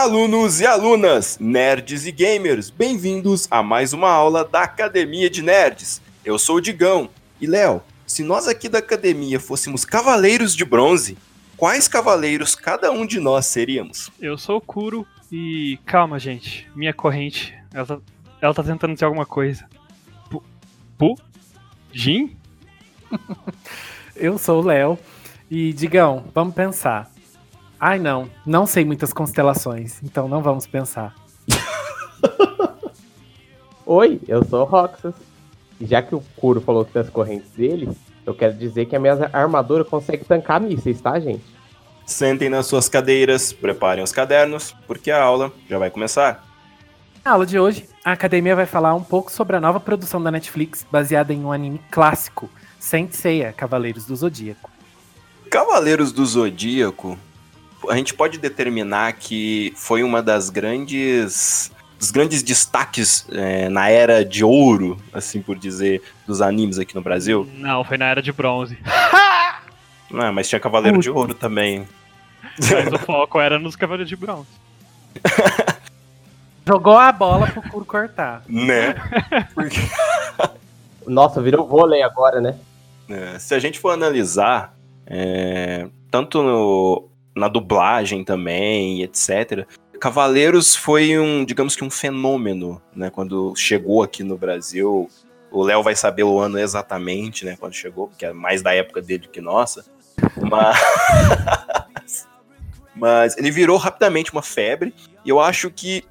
Alunos e alunas, nerds e gamers, bem-vindos a mais uma aula da Academia de Nerds. Eu sou o Digão. E Léo, se nós aqui da academia fôssemos cavaleiros de bronze, quais cavaleiros cada um de nós seríamos? Eu sou o Kuro e calma, gente. Minha corrente, ela tá, ela tá tentando dizer alguma coisa. Pu? Pu? Jin? Eu sou o Léo e Digão, vamos pensar. Ai não, não sei muitas constelações, então não vamos pensar. Oi, eu sou o Roxas. E já que o Kuro falou que tem as correntes dele, eu quero dizer que a minha armadura consegue tancar mísseis, tá, gente? Sentem nas suas cadeiras, preparem os cadernos, porque a aula já vai começar. Na aula de hoje, a academia vai falar um pouco sobre a nova produção da Netflix baseada em um anime clássico, Saint Seiya, Cavaleiros do Zodíaco. Cavaleiros do Zodíaco, a gente pode determinar que foi uma das grandes dos grandes destaques é, na era de ouro, assim por dizer, dos animes aqui no Brasil? Não, foi na era de bronze. Não, mas tinha Cavaleiro Putz. de Ouro também. Mas o foco era nos Cavaleiros de Bronze. Jogou a bola pro Kuro cortar. Né? Porque... Nossa, virou vôlei agora, né? É, se a gente for analisar, é, tanto no, na dublagem também, etc. Cavaleiros foi um, digamos que um fenômeno, né? Quando chegou aqui no Brasil, o Léo vai saber o ano exatamente, né? Quando chegou, porque é mais da época dele que nossa. Mas, mas ele virou rapidamente uma febre. E eu acho que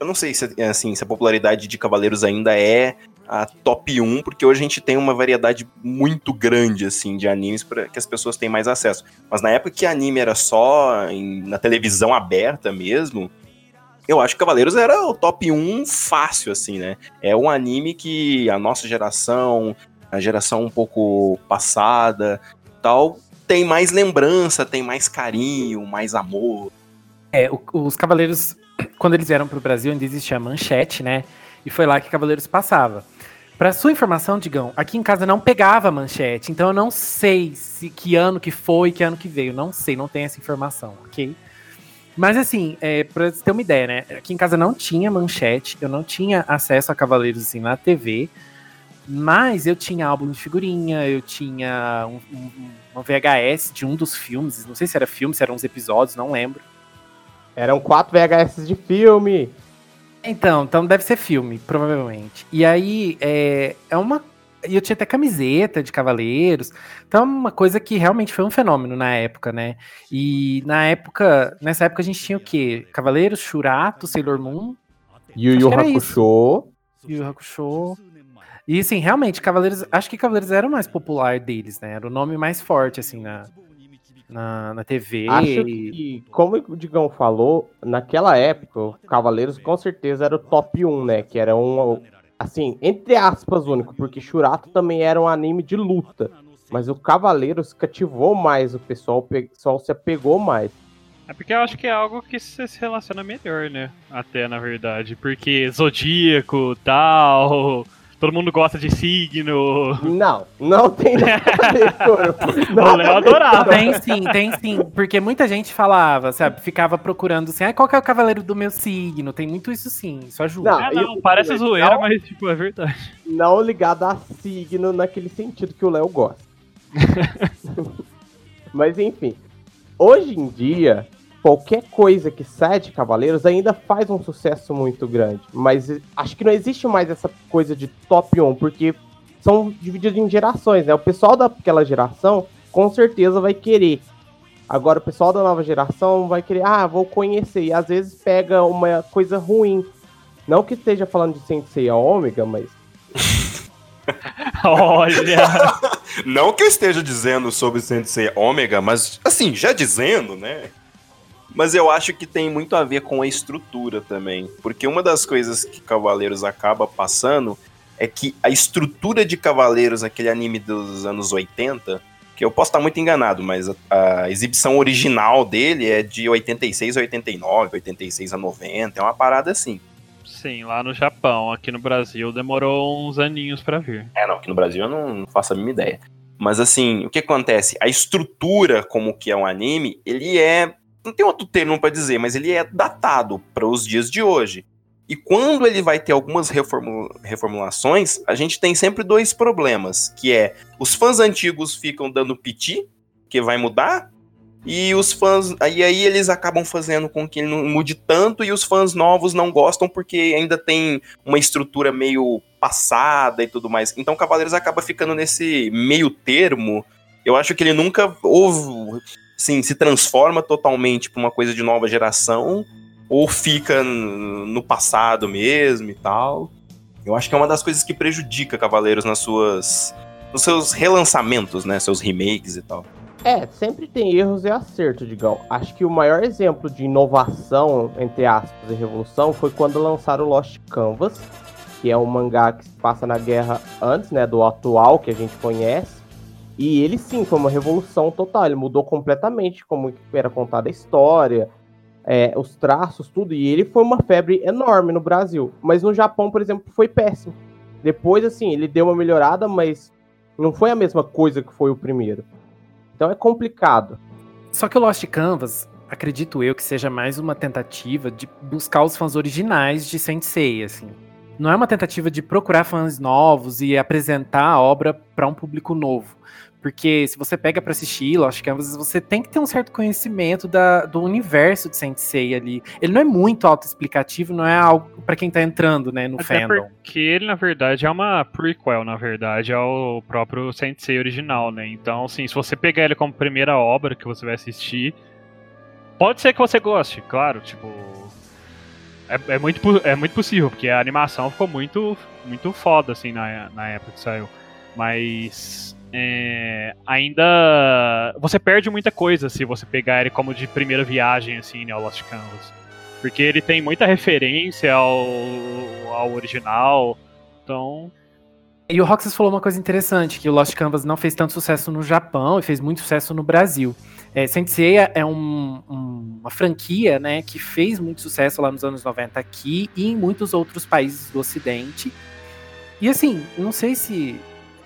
eu não sei se, assim, se a popularidade de Cavaleiros ainda é a top 1, porque hoje a gente tem uma variedade muito grande, assim, de animes para que as pessoas tenham mais acesso. Mas na época que anime era só em, na televisão aberta mesmo, eu acho que Cavaleiros era o top 1 fácil, assim, né? É um anime que a nossa geração, a geração um pouco passada tal, tem mais lembrança, tem mais carinho, mais amor. É, o, os Cavaleiros, quando eles vieram pro Brasil, ainda existia a manchete, né? E foi lá que Cavaleiros passava. Para sua informação, Digão, aqui em casa não pegava manchete, então eu não sei se que ano que foi, que ano que veio, não sei, não tenho essa informação, ok? Mas assim, é, pra você ter uma ideia, né? Aqui em casa não tinha manchete, eu não tinha acesso a Cavaleiros assim na TV, mas eu tinha álbum de figurinha, eu tinha um, um, uma VHS de um dos filmes, não sei se era filme, se eram uns episódios, não lembro. Eram quatro VHS de filme. Então, então deve ser filme, provavelmente. E aí, é, é uma. E eu tinha até camiseta de Cavaleiros. Então, é uma coisa que realmente foi um fenômeno na época, né? E na época, nessa época a gente tinha o quê? Cavaleiros, Shurato, Sailor Moon. Yu Yu Hakusho. Yu Yu Hakusho. E assim, realmente, Cavaleiros. Acho que Cavaleiros era o mais popular deles, né? Era o nome mais forte, assim, na, na, na TV. Acho que, como o Digão falou, naquela época, o Cavaleiros com certeza era o top 1, né? Que era um, assim, entre aspas, único, porque Shurato também era um anime de luta. Mas o Cavaleiros cativou mais o pessoal, o pessoal se apegou mais. É porque eu acho que é algo que se relaciona melhor, né? Até, na verdade. Porque Zodíaco, tal, Todo mundo gosta de signo. Não, não tem nada a ver, O Léo adorava. Tem sim, tem sim. Porque muita gente falava, sabe? Ficava procurando assim, ah, qual que é o cavaleiro do meu signo? Tem muito isso sim, isso ajuda. Não, é, não parece zoeira, não, mas tipo, é verdade. Não ligado a signo naquele sentido que o Léo gosta. mas enfim. Hoje em dia, qualquer coisa que sai de Cavaleiros ainda faz um sucesso muito grande. Mas acho que não existe mais essa coisa de top 1, porque são divididos em gerações, né? O pessoal daquela geração com certeza vai querer. Agora o pessoal da nova geração vai querer, ah, vou conhecer. E às vezes pega uma coisa ruim. Não que esteja falando de Sensei a Ômega, mas. Olha! Não que eu esteja dizendo sobre Sensei Ômega, mas assim, já dizendo, né? Mas eu acho que tem muito a ver com a estrutura também. Porque uma das coisas que Cavaleiros acaba passando é que a estrutura de Cavaleiros, aquele anime dos anos 80, que eu posso estar muito enganado, mas a, a, exibição original dele é de 86 a 89, 86 a 90, é uma parada assim. Sim, lá no Japão. Aqui no Brasil demorou uns aninhos para vir. É, não, aqui no Brasil eu não, não faço a mínima ideia. Mas assim, o que acontece? A estrutura como que é um anime, ele é não tem outro termo para dizer, mas ele é datado para os dias de hoje. E quando ele vai ter algumas reformulações, a gente tem sempre dois problemas, que é os fãs antigos ficam dando piti, que vai mudar, e os fãs. Aí, aí eles acabam fazendo com que ele não mude tanto, e os fãs novos não gostam porque ainda tem uma estrutura meio passada e tudo mais. Então Cavaleiros acaba ficando nesse meio termo. Eu acho que ele nunca houve, sim, se transforma totalmente para uma coisa de nova geração, ou fica no passado mesmo e tal. Eu acho que é uma das coisas que prejudica Cavaleiros nas suas nos seus relançamentos, né, seus remakes e tal. É, sempre tem erros e acertos, Digão. Acho que o maior exemplo de inovação, entre aspas, e revolução foi quando lançaram Lost Canvas, que é um mangá que se passa na guerra antes, né, do atual que a gente conhece. E ele sim foi uma revolução total, ele mudou completamente como era contada a história, é, os traços, tudo, e ele foi uma febre enorme no Brasil. Mas no Japão, por exemplo, foi péssimo. Depois, assim, ele deu uma melhorada, mas não foi a mesma coisa que foi o primeiro. Então é complicado. Só que o Lost Canvas, acredito eu, que seja mais uma tentativa de buscar os fãs originais de Sensei, assim. Não é uma tentativa de procurar fãs novos e apresentar a obra para um público novo. Porque se você pega para assistir Lost Canvas, você tem que ter um certo conhecimento da, do universo de Sensei ali. Ele não é muito autoexplicativo, não é algo para quem tá entrando, né, no Até fandom. porque ele, na verdade, é uma prequel, na verdade, ao próprio Sensei original, né? Então, assim, se você pegar ele como primeira obra que você vai assistir, pode ser que você goste, claro, tipo... É, é, muito, é muito possível, porque a animação ficou muito, muito foda, assim, na, na época que saiu. Mas é, ainda você perde muita coisa se você pegar ele como de primeira viagem assim, né, ao Lost Canvas. Porque ele tem muita referência ao, ao original. Então, e o Roxas falou uma coisa interessante, que o Lost Canvas não fez tanto sucesso no Japão e fez muito sucesso no Brasil. É, é um, um, uma franquia né, que fez muito sucesso lá nos anos 90 aqui e em muitos outros países do Ocidente. E assim, não sei se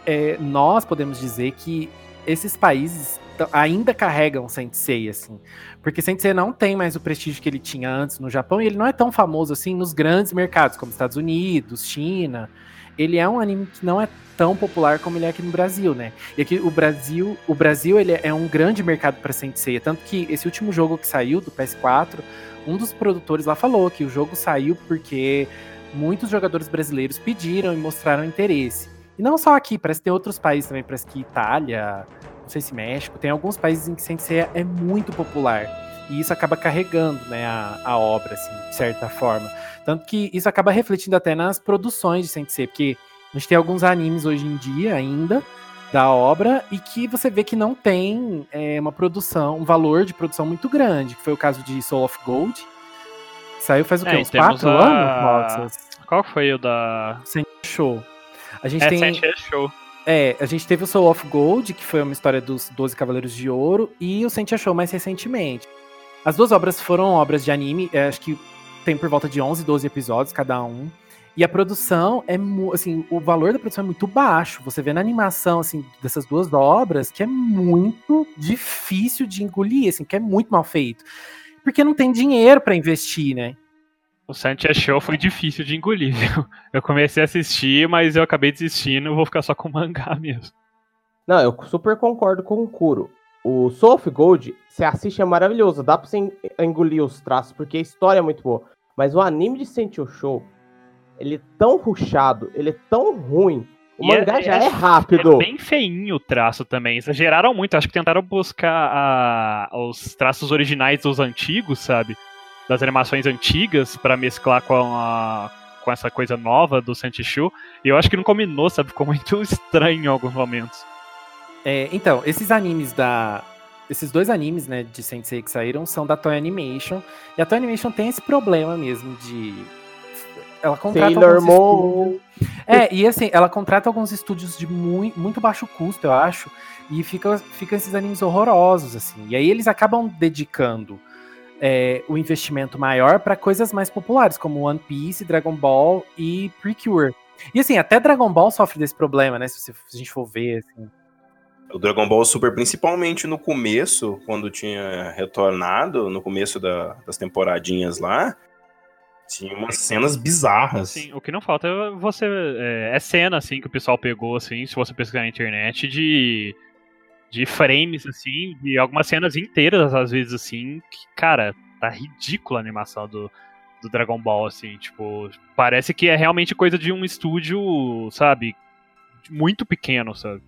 é, nós podemos dizer que esses países ainda carregam Sensei, assim. Porque Sensei não tem mais o prestígio que ele tinha antes no Japão, e ele não é tão famoso assim nos grandes mercados, como Estados Unidos, China. Ele é um anime que não é tão popular como ele é aqui no Brasil, né? E aqui o Brasil, o Brasil ele é um grande mercado para Sensei, tanto que esse último jogo que saiu do PS4, um dos produtores lá falou que o jogo saiu porque muitos jogadores brasileiros pediram e mostraram interesse. E não só aqui, parece que tem outros países também, parece que Itália, não sei se México, tem alguns países em que Sensei é muito popular. E isso acaba carregando né, a, a obra, assim, de certa forma. Tanto que isso acaba refletindo até nas produções de Sensei, porque a gente tem alguns animes hoje em dia ainda da obra e que você vê que não tem é, uma produção, um valor de produção muito grande, que foi o caso de Soul of Gold. Saiu faz o quê? É, uns quatro a... anos? Qual foi o da. Sem show. A gente é, tem. É show. É, a gente teve o Soul of Gold, que foi uma história dos Doze Cavaleiros de Ouro, e o Sentia Show mais recentemente. As duas obras foram obras de anime, é, acho que tem por volta de 11, 12 episódios cada um. E a produção é, assim, o valor da produção é muito baixo. Você vê na animação, assim, dessas duas obras, que é muito difícil de engolir, assim, que é muito mal feito. Porque não tem dinheiro para investir, né? O Santia Show foi difícil de engolir, viu? Eu comecei a assistir, mas eu acabei desistindo, vou ficar só com o mangá mesmo. Não, eu super concordo com o Kuro. O Soul of Gold, você assiste, é maravilhoso. Dá pra você engolir os traços, porque a história é muito boa. Mas o anime de Sentio Show, ele é tão ruchado, ele é tão ruim. O e mangá é, já é, é, rápido. É bem feinho o traço também. Exageraram muito. Acho que tentaram buscar a, os traços originais dos antigos, sabe? das animações antigas para mesclar com a com essa coisa nova do Santichu. E eu acho que não combinou, sabe? Ficou muito estranho em alguns momentos. É, então, esses animes da. Esses dois animes, né, de Sensei que saíram são da Toy Animation. E a Toy Animation tem esse problema mesmo de. Ela contrata Sailor alguns Moon. É, e assim, ela contrata alguns estúdios de muito, muito baixo custo, eu acho. E fica, fica esses animes horrorosos, assim. E aí eles acabam dedicando é, o investimento maior para coisas mais populares, como One Piece, Dragon Ball e Precure. E assim, até Dragon Ball sofre desse problema, né? Se, se a gente for ver, assim. O Dragon Ball Super, principalmente no começo, quando tinha retornado, no começo da- das temporadinhas lá, tinha umas cenas bizarras. Sim, o que não falta é você. É, é cena, assim, que o pessoal pegou, assim, se você pesquisar na internet, de. De frames, assim, de algumas cenas inteiras, às vezes, assim, que, cara, tá ridícula a animação do, do Dragon Ball, assim, tipo, parece que é realmente coisa de um estúdio, sabe, muito pequeno, sabe?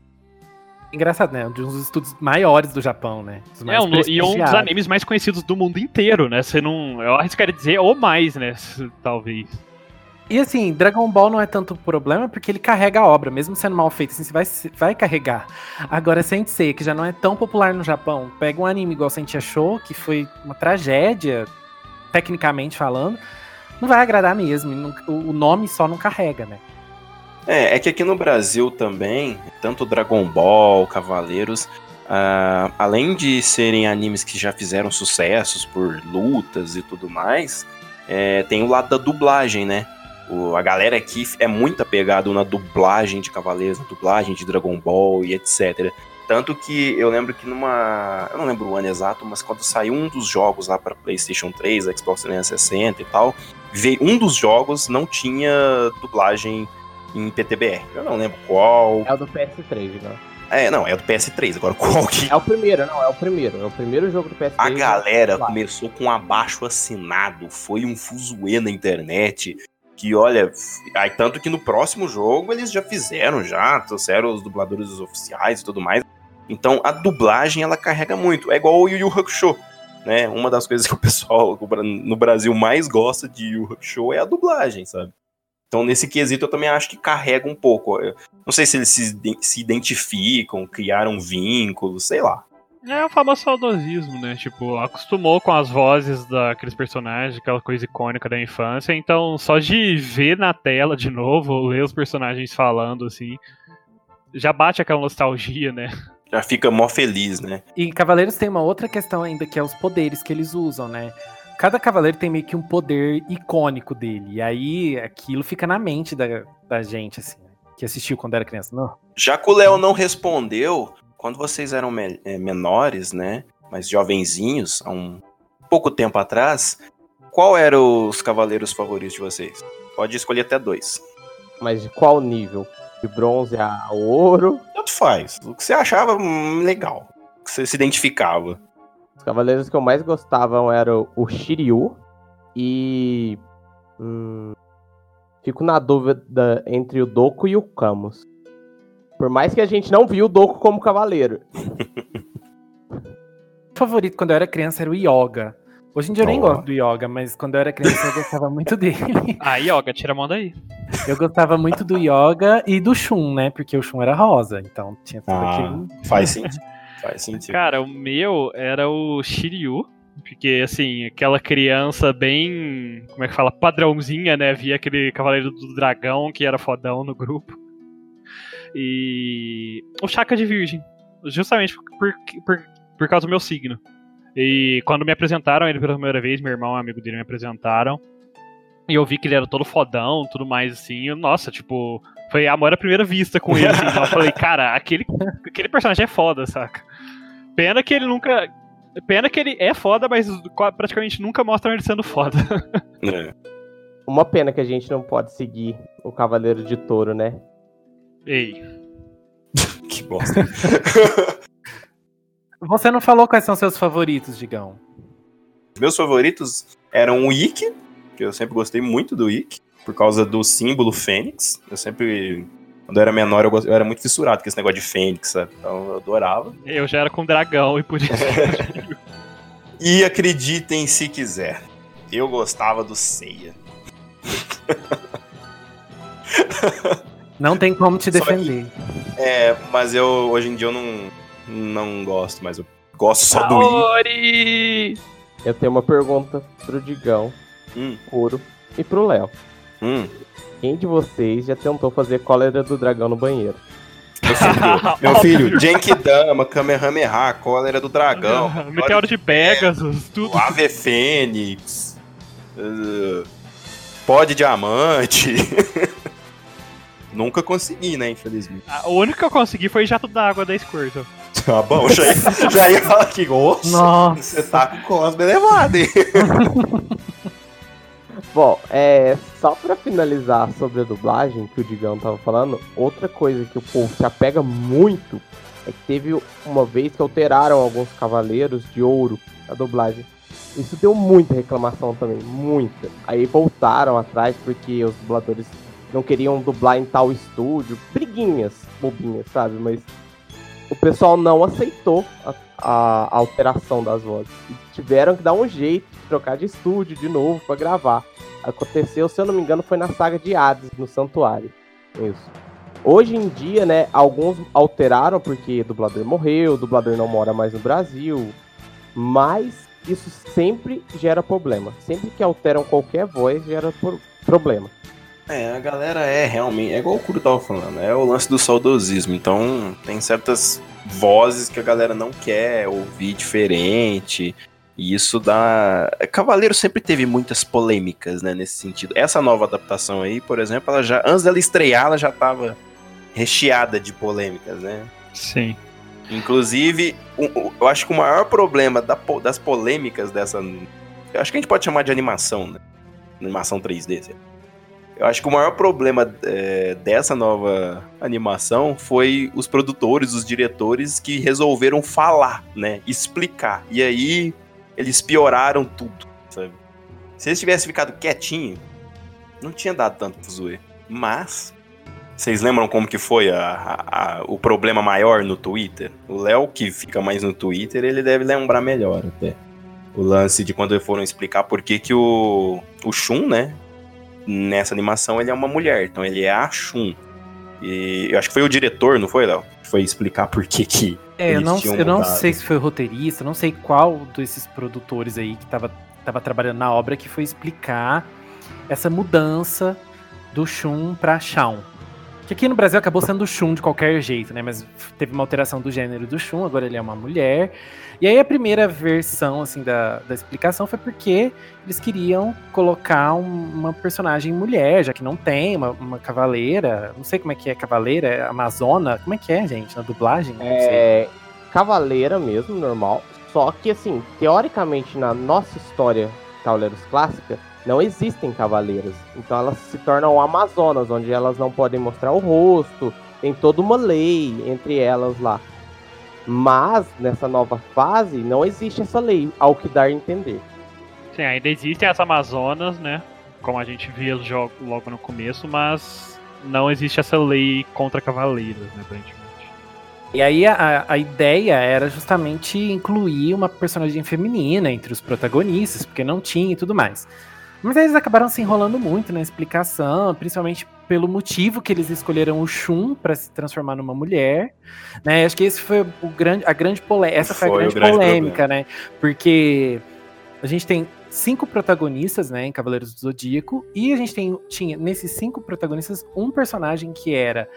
Engraçado, né? Um dos estúdios maiores do Japão, né? É, um, e um dos animes mais conhecidos do mundo inteiro, né? Você não. Eu arriscaria dizer, ou mais, né? Talvez. E assim, Dragon Ball não é tanto problema porque ele carrega a obra, mesmo sendo mal feito, assim, você vai, vai carregar. Agora, Sensei, que já não é tão popular no Japão, pega um anime igual Sentia Show, que foi uma tragédia, tecnicamente falando, não vai agradar mesmo. não- o o nome só não carrega, né? É, é que aqui no Brasil também, tanto Dragon Ball, Cavaleiros, ah, além de serem animes que já fizeram sucessos por lutas e tudo mais, é, tem o lado da dublagem, né? O- a galera aqui é muito apegada na dublagem de Cavaleiros, na dublagem de Dragon Ball e etc. Tanto que eu lembro que numa. Eu não lembro o ano exato, mas quando saiu um dos jogos lá para PlayStation 3, Xbox 360 e tal, veio, um dos jogos não tinha dublagem em PTBR. Eu não lembro qual. É o do PS3, né? É, não, é do PS3. Agora qual que. É o primeiro, não, é o primeiro. É o primeiro jogo do PS3. A galera Lá. começou com um abaixo assinado, foi um fuzuê na internet. Que olha, aí tanto que no próximo jogo eles já fizeram, já trouxeram os dubladores oficiais e tudo mais. Então a dublagem ela carrega muito. É igual o Yu Yu Hakusho, né? Uma das coisas que o pessoal no Brasil mais gosta de Yu Hakusho é a dublagem, sabe? Então nesse quesito eu também acho que carrega um pouco. Eu não sei se eles se, se identificam, criaram vínculos, sei lá. É o famoso saudosismo, né? Tipo, acostumou com as vozes daqueles personagens, aquela coisa icônica da infância. Então, só de ver na tela de novo, ler os personagens falando, assim, já bate aquela nostalgia, né? Já fica mó feliz, né? E Cavaleiros tem uma outra questão ainda, que é os poderes que eles usam, né? Cada cavaleiro tem meio que um poder icônico dele. E aí aquilo fica na mente da, da gente, assim, que assistiu quando era criança. Não. Já que o Léo não respondeu, quando vocês eram me- eh, menores, né? Mas jovenzinhos, há um pouco tempo atrás, qual eram os cavaleiros favoritos de vocês? Pode escolher até dois. Mas de qual nível? De bronze a ouro? Tanto faz. O que você achava hum, legal. O que você se identificava. Os cavaleiros que eu mais gostava eram o Shiryu e. hum, fico na dúvida entre o Doku e o Camus. Por mais que a gente não viu o Doku como cavaleiro. O favorito quando eu era criança era o Yoga. Hoje em dia eu nem Ó. gosto do Yoga, mas quando eu era criança eu gostava muito dele. Ah, Yoga, tira a mão daí. Eu gostava muito do Yoga e do Shun, né? Porque o Shun era rosa, então tinha tudo Ah. aquilo. Faz sentido. Faz sentido. Cara, o meu era o Shiryu. Porque, assim, aquela criança bem. Como é que fala? Padrãozinha, né? Via aquele Cavaleiro do Dragão que era fodão no grupo. E. O Chaka de Virgem. Justamente por, por, por causa do meu signo. E quando me apresentaram ele pela primeira vez, meu irmão e um amigo dele me apresentaram. E eu vi que ele era todo fodão, tudo mais assim. eu, nossa, tipo. Foi amor à primeira vista com ele. Assim, então eu falei, cara, aquele, aquele personagem é foda, saca? Pena que ele nunca. Pena que ele é foda, mas praticamente nunca mostram ele sendo foda. É. Uma pena que a gente não pode seguir o Cavaleiro de Touro, né? Ei. Que bosta. Você não falou quais são seus favoritos, Digão? Meus favoritos eram o Ikki, que eu sempre gostei muito do Ikki, por causa do símbolo Fênix. Eu sempre, quando eu era menor, eu, gost- eu era muito fissurado com esse negócio de Fênix, sabe? Então eu adorava. Eu já era com dragão e por isso. E acreditem se quiser, eu gostava do Seiya. Não tem como te Só que- defender. É, mas eu hoje em dia eu não, não gosto, mas eu gosto só do. Ori! Eu tenho uma pergunta pro Digão, Hum, Ouro e pro Léo. Hum. Quem de vocês já tentou fazer cólera do dragão no banheiro? Meu filho, Genkidama, Kamehameha, Cólera do Dragão, Meteoro de Pegasus, tudo. o Ave Fênix, uh, Pó de Diamante. Nunca consegui, né, infelizmente. Ah, O único que eu consegui foi jato d'água da Squirtle. Tá bom, já, ia- já ia falar aqui, nossa, Nossa. você tá com cosmo elevado, hein? Bom, é, só pra finalizar sobre a dublagem que o Digão tava falando, outra coisa que o povo se apega muito é que teve uma vez que alteraram alguns cavaleiros de ouro a dublagem. Isso deu muita reclamação também, muita. Aí voltaram atrás porque os dubladores não queriam dublar em tal estúdio, briguinhas, bobinhas, sabe? Mas o pessoal não aceitou a, a alteração das vozes. E tiveram que dar um jeito de trocar de estúdio de novo pra gravar. Aconteceu, se eu não me engano, foi na saga de Hades, no Santuário. Isso. Hoje em dia, né, alguns alteraram porque o dublador morreu, o dublador não mora mais no Brasil, mas isso sempre gera problema. Sempre que alteram qualquer voz, gera problema. É, a galera é realmente. É igual o Kuro tava falando, é o lance do saudosismo. Então, tem certas vozes que a galera não quer ouvir diferente. E isso dá. Cavaleiro sempre teve muitas polêmicas, né, nesse sentido. Essa nova adaptação aí, por exemplo, ela já. Antes dela estrear, ela já tava recheada de polêmicas, né? Sim. Inclusive, eu acho que o maior problema das polêmicas dessa. Eu acho que a gente pode chamar de animação, né? Animação 3D. sei lá. Eu acho que o maior problema é, dessa nova animação foi os produtores, os diretores que resolveram falar, né? Explicar. E aí eles pioraram tudo, sabe? Se eles tivessem ficado quietinho, não tinha dado tanto pro zoe. Mas vocês lembram como que foi a- a- a- o problema maior no Twitter? O Léo, que fica mais no Twitter, ele deve lembrar melhor até. O lance de quando foram explicar por que, que o, o Shun, né? Nessa animação ele é uma mulher, então ele é a Shun. E eu acho que foi o diretor, não foi, Léo? Que Foi explicar por que que. É, eu não, eu não sei se foi o roteirista, não sei qual desses produtores aí que tava, tava trabalhando na obra que foi explicar essa mudança do Shun pra Shawn. Que aqui no Brasil acabou sendo Shun de qualquer jeito, né? Mas teve uma alteração do gênero do Shun, agora ele é uma mulher. E aí a primeira versão, assim, da, da explicação foi porque eles queriam colocar um- uma personagem mulher, já que não tem uma, uma cavaleira. Não sei como é que é cavaleira, é amazona. Como é que é, gente, na dublagem? É cavaleira mesmo, normal. Só que, assim, teoricamente, na nossa história Cavaleiros Clássica, não existem cavaleiras. Então elas se tornam amazonas, onde elas não podem mostrar o rosto. Tem toda uma lei entre elas lá. Mas, nessa nova fase, não existe essa lei, ao que dar a entender. Sim, ainda existem as Amazonas, né? Como a gente via jo- logo no começo, mas não existe essa lei contra cavaleiros, né, aparentemente. E aí a, a ideia era justamente incluir uma personagem feminina entre os protagonistas, porque não tinha e tudo mais. Mas aí eles acabaram se enrolando muito na explicação, principalmente pelo motivo que eles escolheram o Shun para se transformar numa mulher, né? Acho que esse foi o grande, a grande polêmica, essa foi, Foi a grande, grande polêmica, né? Porque a gente tem cinco protagonistas, né, em Cavaleiros do Zodíaco, e a gente tem, tinha nesses cinco protagonistas um personagem que era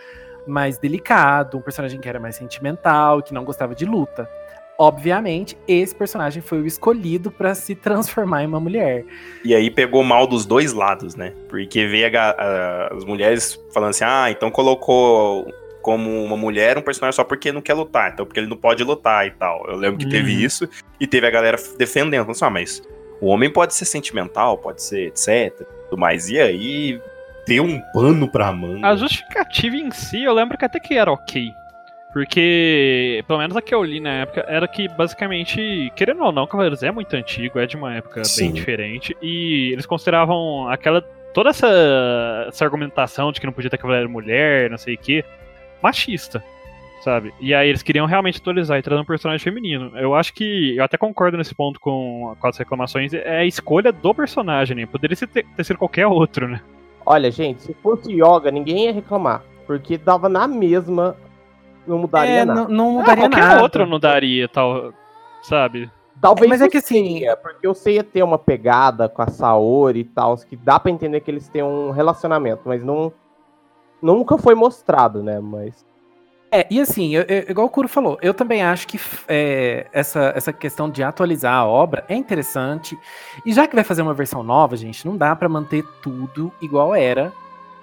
mais delicado, um personagem que era mais sentimental, que não gostava de luta. Obviamente, esse personagem foi o escolhido pra se transformar em uma mulher. E aí pegou mal dos dois lados, né? Porque veio a a- as mulheres falando assim: ah, então colocou como uma mulher um personagem só porque não quer lutar, então porque ele não pode lutar e tal. Eu lembro que teve Uhum. isso e teve a galera defendendo, falando assim, ah, mas o homem pode ser sentimental, pode ser etc. Tudo mais. E aí deu um pano pra manga. A justificativa em si, eu lembro que até que era ok. Porque, pelo menos a que eu li na época, era que basicamente, querendo ou não, Cavaleiros é muito antigo, é de uma época Sim. bem diferente. E eles consideravam aquela. toda essa, essa argumentação de que não podia ter Cavaleiro mulher, não sei o que, machista. Sabe? E aí eles queriam realmente atualizar e trazer um personagem feminino. Eu acho que. Eu até concordo nesse ponto com, com as reclamações. É a escolha do personagem, né? Poderia ser- ter, ter sido qualquer outro, né? Olha, gente, se fosse yoga, ninguém ia reclamar. Porque dava na mesma, não mudaria É, nada. não, não Ah, mudaria qualquer nada. outro não daria, tal. Sabe? Talvez Mas é que assim- Seiya, porque o Seiya tem uma pegada com a Saori e tal, que dá pra entender que eles têm um relacionamento, mas não nunca foi mostrado, né? Mas É, e assim, eu- eu- igual o Kuro falou, eu também acho que é, essa, essa questão de atualizar a obra é interessante. E já que vai fazer uma versão nova, gente, não dá pra manter tudo igual era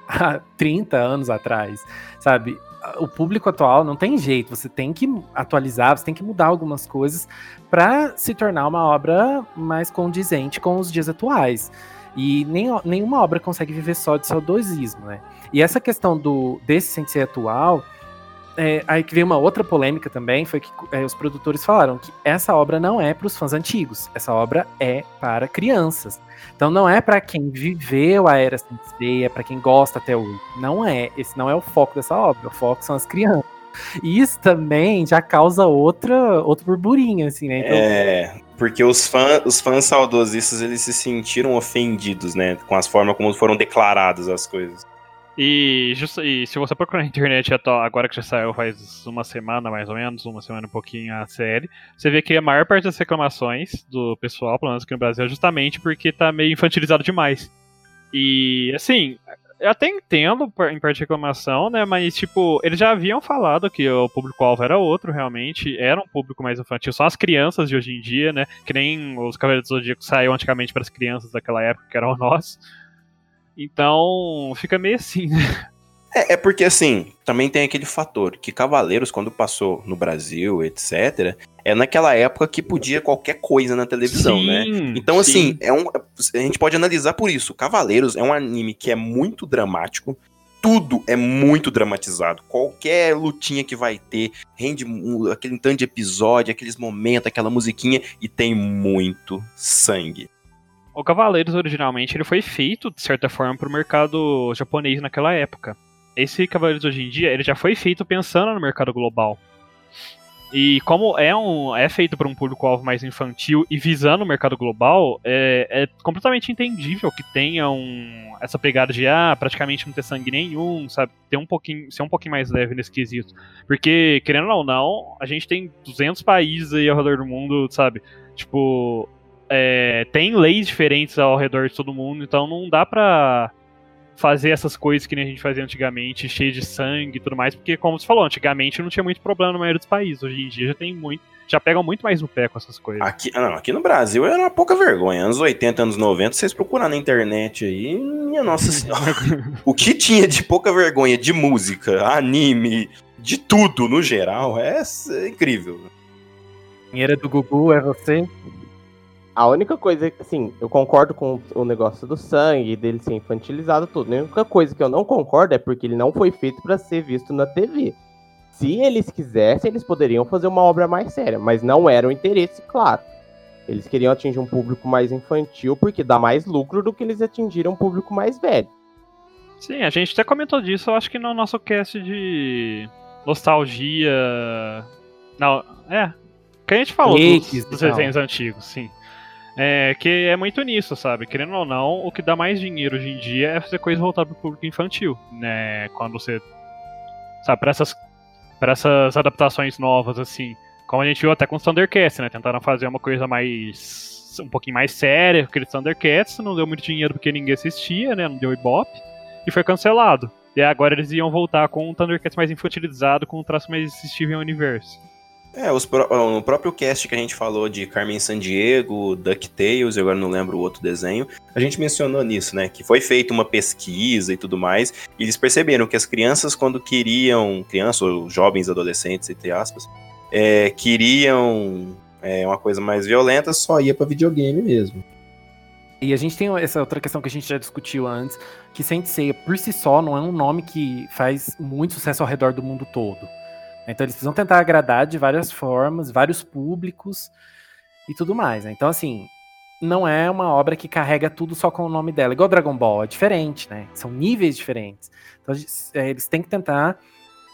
há 30 anos atrás, sabe? O público atual não tem jeito, você tem que atualizar, você tem que mudar algumas coisas para se tornar uma obra mais condizente com os dias atuais. E nem, nenhuma obra consegue viver só de saudosismo, né? E essa questão do desse sensei atual, é, aí que veio uma outra polêmica também, foi que é, os produtores falaram que essa obra não é para os fãs antigos, essa obra é para crianças. Então não é para quem viveu a era sensei, é para quem gosta até hoje. Não é, esse não é o foco dessa obra, o foco são as crianças. E isso também já causa outra, outro burburinho, assim, né? Então... É, porque os, fã, os fãs saudosistas, eles se sentiram ofendidos, né? Com as formas como foram declaradas as coisas. E, just, e se você procurar na internet agora que já saiu faz uma semana mais ou menos, uma semana um pouquinho a série, você vê que a maior parte das reclamações do pessoal, pelo menos aqui no Brasil, é justamente porque tá meio infantilizado demais. E assim, eu até entendo em parte de reclamação, né? Mas, tipo, eles já haviam falado que o público-alvo era outro, realmente. Era um público mais infantil. São as crianças de hoje em dia, né? Que nem os Cavaleiros do Zodíaco saíram antigamente para as crianças daquela época, que eram nós. Então, fica meio assim, né? É, é, porque assim, também tem aquele fator que Cavaleiros, quando passou no Brasil, etc., é naquela época que podia qualquer coisa na televisão, né? sim, né? Então, sim. assim, é um, a gente pode analisar por isso. Cavaleiros é um anime que é muito dramático, tudo é muito dramatizado. Qualquer lutinha que vai ter, rende aquele tanto de episódio, aqueles momentos, aquela musiquinha, e tem muito sangue. O Cavaleiros originalmente ele foi feito de certa forma para o mercado japonês naquela época. Esse Cavaleiros hoje em dia ele já foi feito pensando no mercado global. E como é, um, é feito para um público-alvo mais infantil e visando o mercado global, é, é, completamente entendível que tenha um, essa pegada de ah, praticamente não ter sangue nenhum, sabe? Ter um pouquinho, ser um pouquinho mais leve nesse quesito. Porque, querendo ou não, a gente tem 200 países aí ao redor do mundo, sabe? Tipo, é, tem leis diferentes ao redor de todo mundo, então não dá pra fazer essas coisas que nem a gente fazia antigamente, cheio de sangue e tudo mais, porque, como você falou, antigamente não tinha muito problema na maioria dos países. Hoje em dia já tem muito. Já pegam muito mais no pé com essas coisas. Aqui, não, aqui no Brasil era uma pouca vergonha. Anos 80, anos 90, vocês procurar na internet aí, minha nossa senhora. o que tinha de pouca vergonha de música, anime, de tudo no geral, é, é incrível. Dinheiro do Gugu é você? A única coisa, assim, eu concordo com o negócio do sangue, dele ser infantilizado, tudo. A única coisa que eu não concordo é porque ele não foi feito para ser visto na TV. Se eles quisessem, eles poderiam fazer uma obra mais séria, mas não era o interesse, claro. Eles queriam atingir um público mais infantil porque dá mais lucro do que eles atingiram um público mais velho. Sim, a gente até comentou disso, eu acho que no nosso cast de nostalgia. Não, é. Que a gente falou dos, dos desenhos antigos, sim. É, que é muito nisso, sabe? Querendo ou não, o que dá mais dinheiro hoje em dia é fazer coisa voltada pro público infantil, né? Quando você. Sabe, pra essas, pra essas adaptações novas, assim. Como a gente viu até com os Thundercats, né? Tentaram fazer uma coisa mais. um pouquinho mais séria, aquele Thundercats, não deu muito dinheiro porque ninguém assistia, né? Não deu ibope. E foi cancelado. E agora eles iam voltar com um Thundercats mais infantilizado, com um traço mais Steven Universe. É, os no próprio cast que a gente falou de Carmen Sandiego, DuckTales, eu agora não lembro o outro desenho, a gente mencionou nisso, né? Que foi feita uma pesquisa e tudo mais, e eles perceberam que as crianças, quando queriam, crianças ou jovens adolescentes, entre aspas, é, queriam é, uma coisa mais violenta, só ia para videogame mesmo. E a gente tem essa outra questão que a gente já discutiu antes, que Sensei, por si só, não é um nome que faz muito sucesso ao redor do mundo todo. Então eles precisam tentar agradar de várias formas, vários públicos e tudo mais. Né? Então, assim, não é uma obra que carrega tudo só com o nome dela. Igual Dragon Ball, é diferente, né? São níveis diferentes. Então é, eles têm que tentar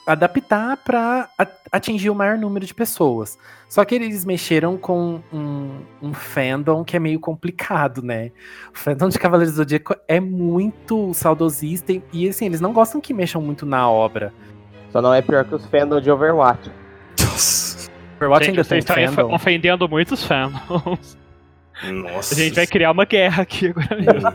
adaptar para atingir o maior número de pessoas. Só que eles mexeram com um, um, fandom que é meio complicado, né? O fandom de Cavaleiros do Zodíaco é muito saudosista e, e assim, eles não gostam que mexam muito na obra. Só não é pior que os fandom de Overwatch. Overwatch ainda tem fandom. ofendendo muitos fandoms. Nossa. A gente vai criar uma guerra aqui agora mesmo.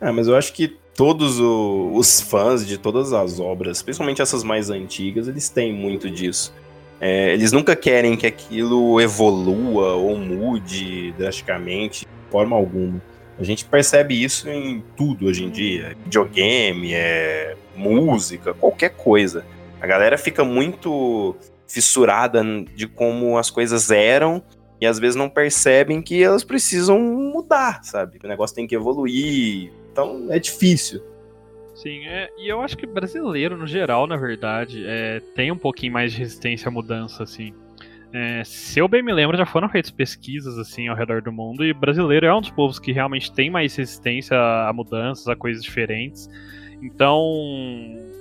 é, mas eu acho que todos o, os fãs de todas as obras, principalmente essas mais antigas, eles têm muito disso. É, eles nunca querem que aquilo evolua ou mude drasticamente, de forma alguma. A gente percebe isso em tudo hoje em dia. Videogame, é, música, qualquer coisa. A galera fica muito fissurada de como as coisas eram e às vezes não percebem que elas precisam mudar, sabe? O negócio tem que evoluir. Então é difícil. Sim, é, e eu acho que brasileiro, no geral, na verdade, é, tem um pouquinho mais de resistência à mudança, assim. É, se eu bem me lembro, já foram feitas pesquisas assim ao redor do mundo e brasileiro é um dos povos que realmente tem mais resistência a mudanças, a coisas diferentes. Então,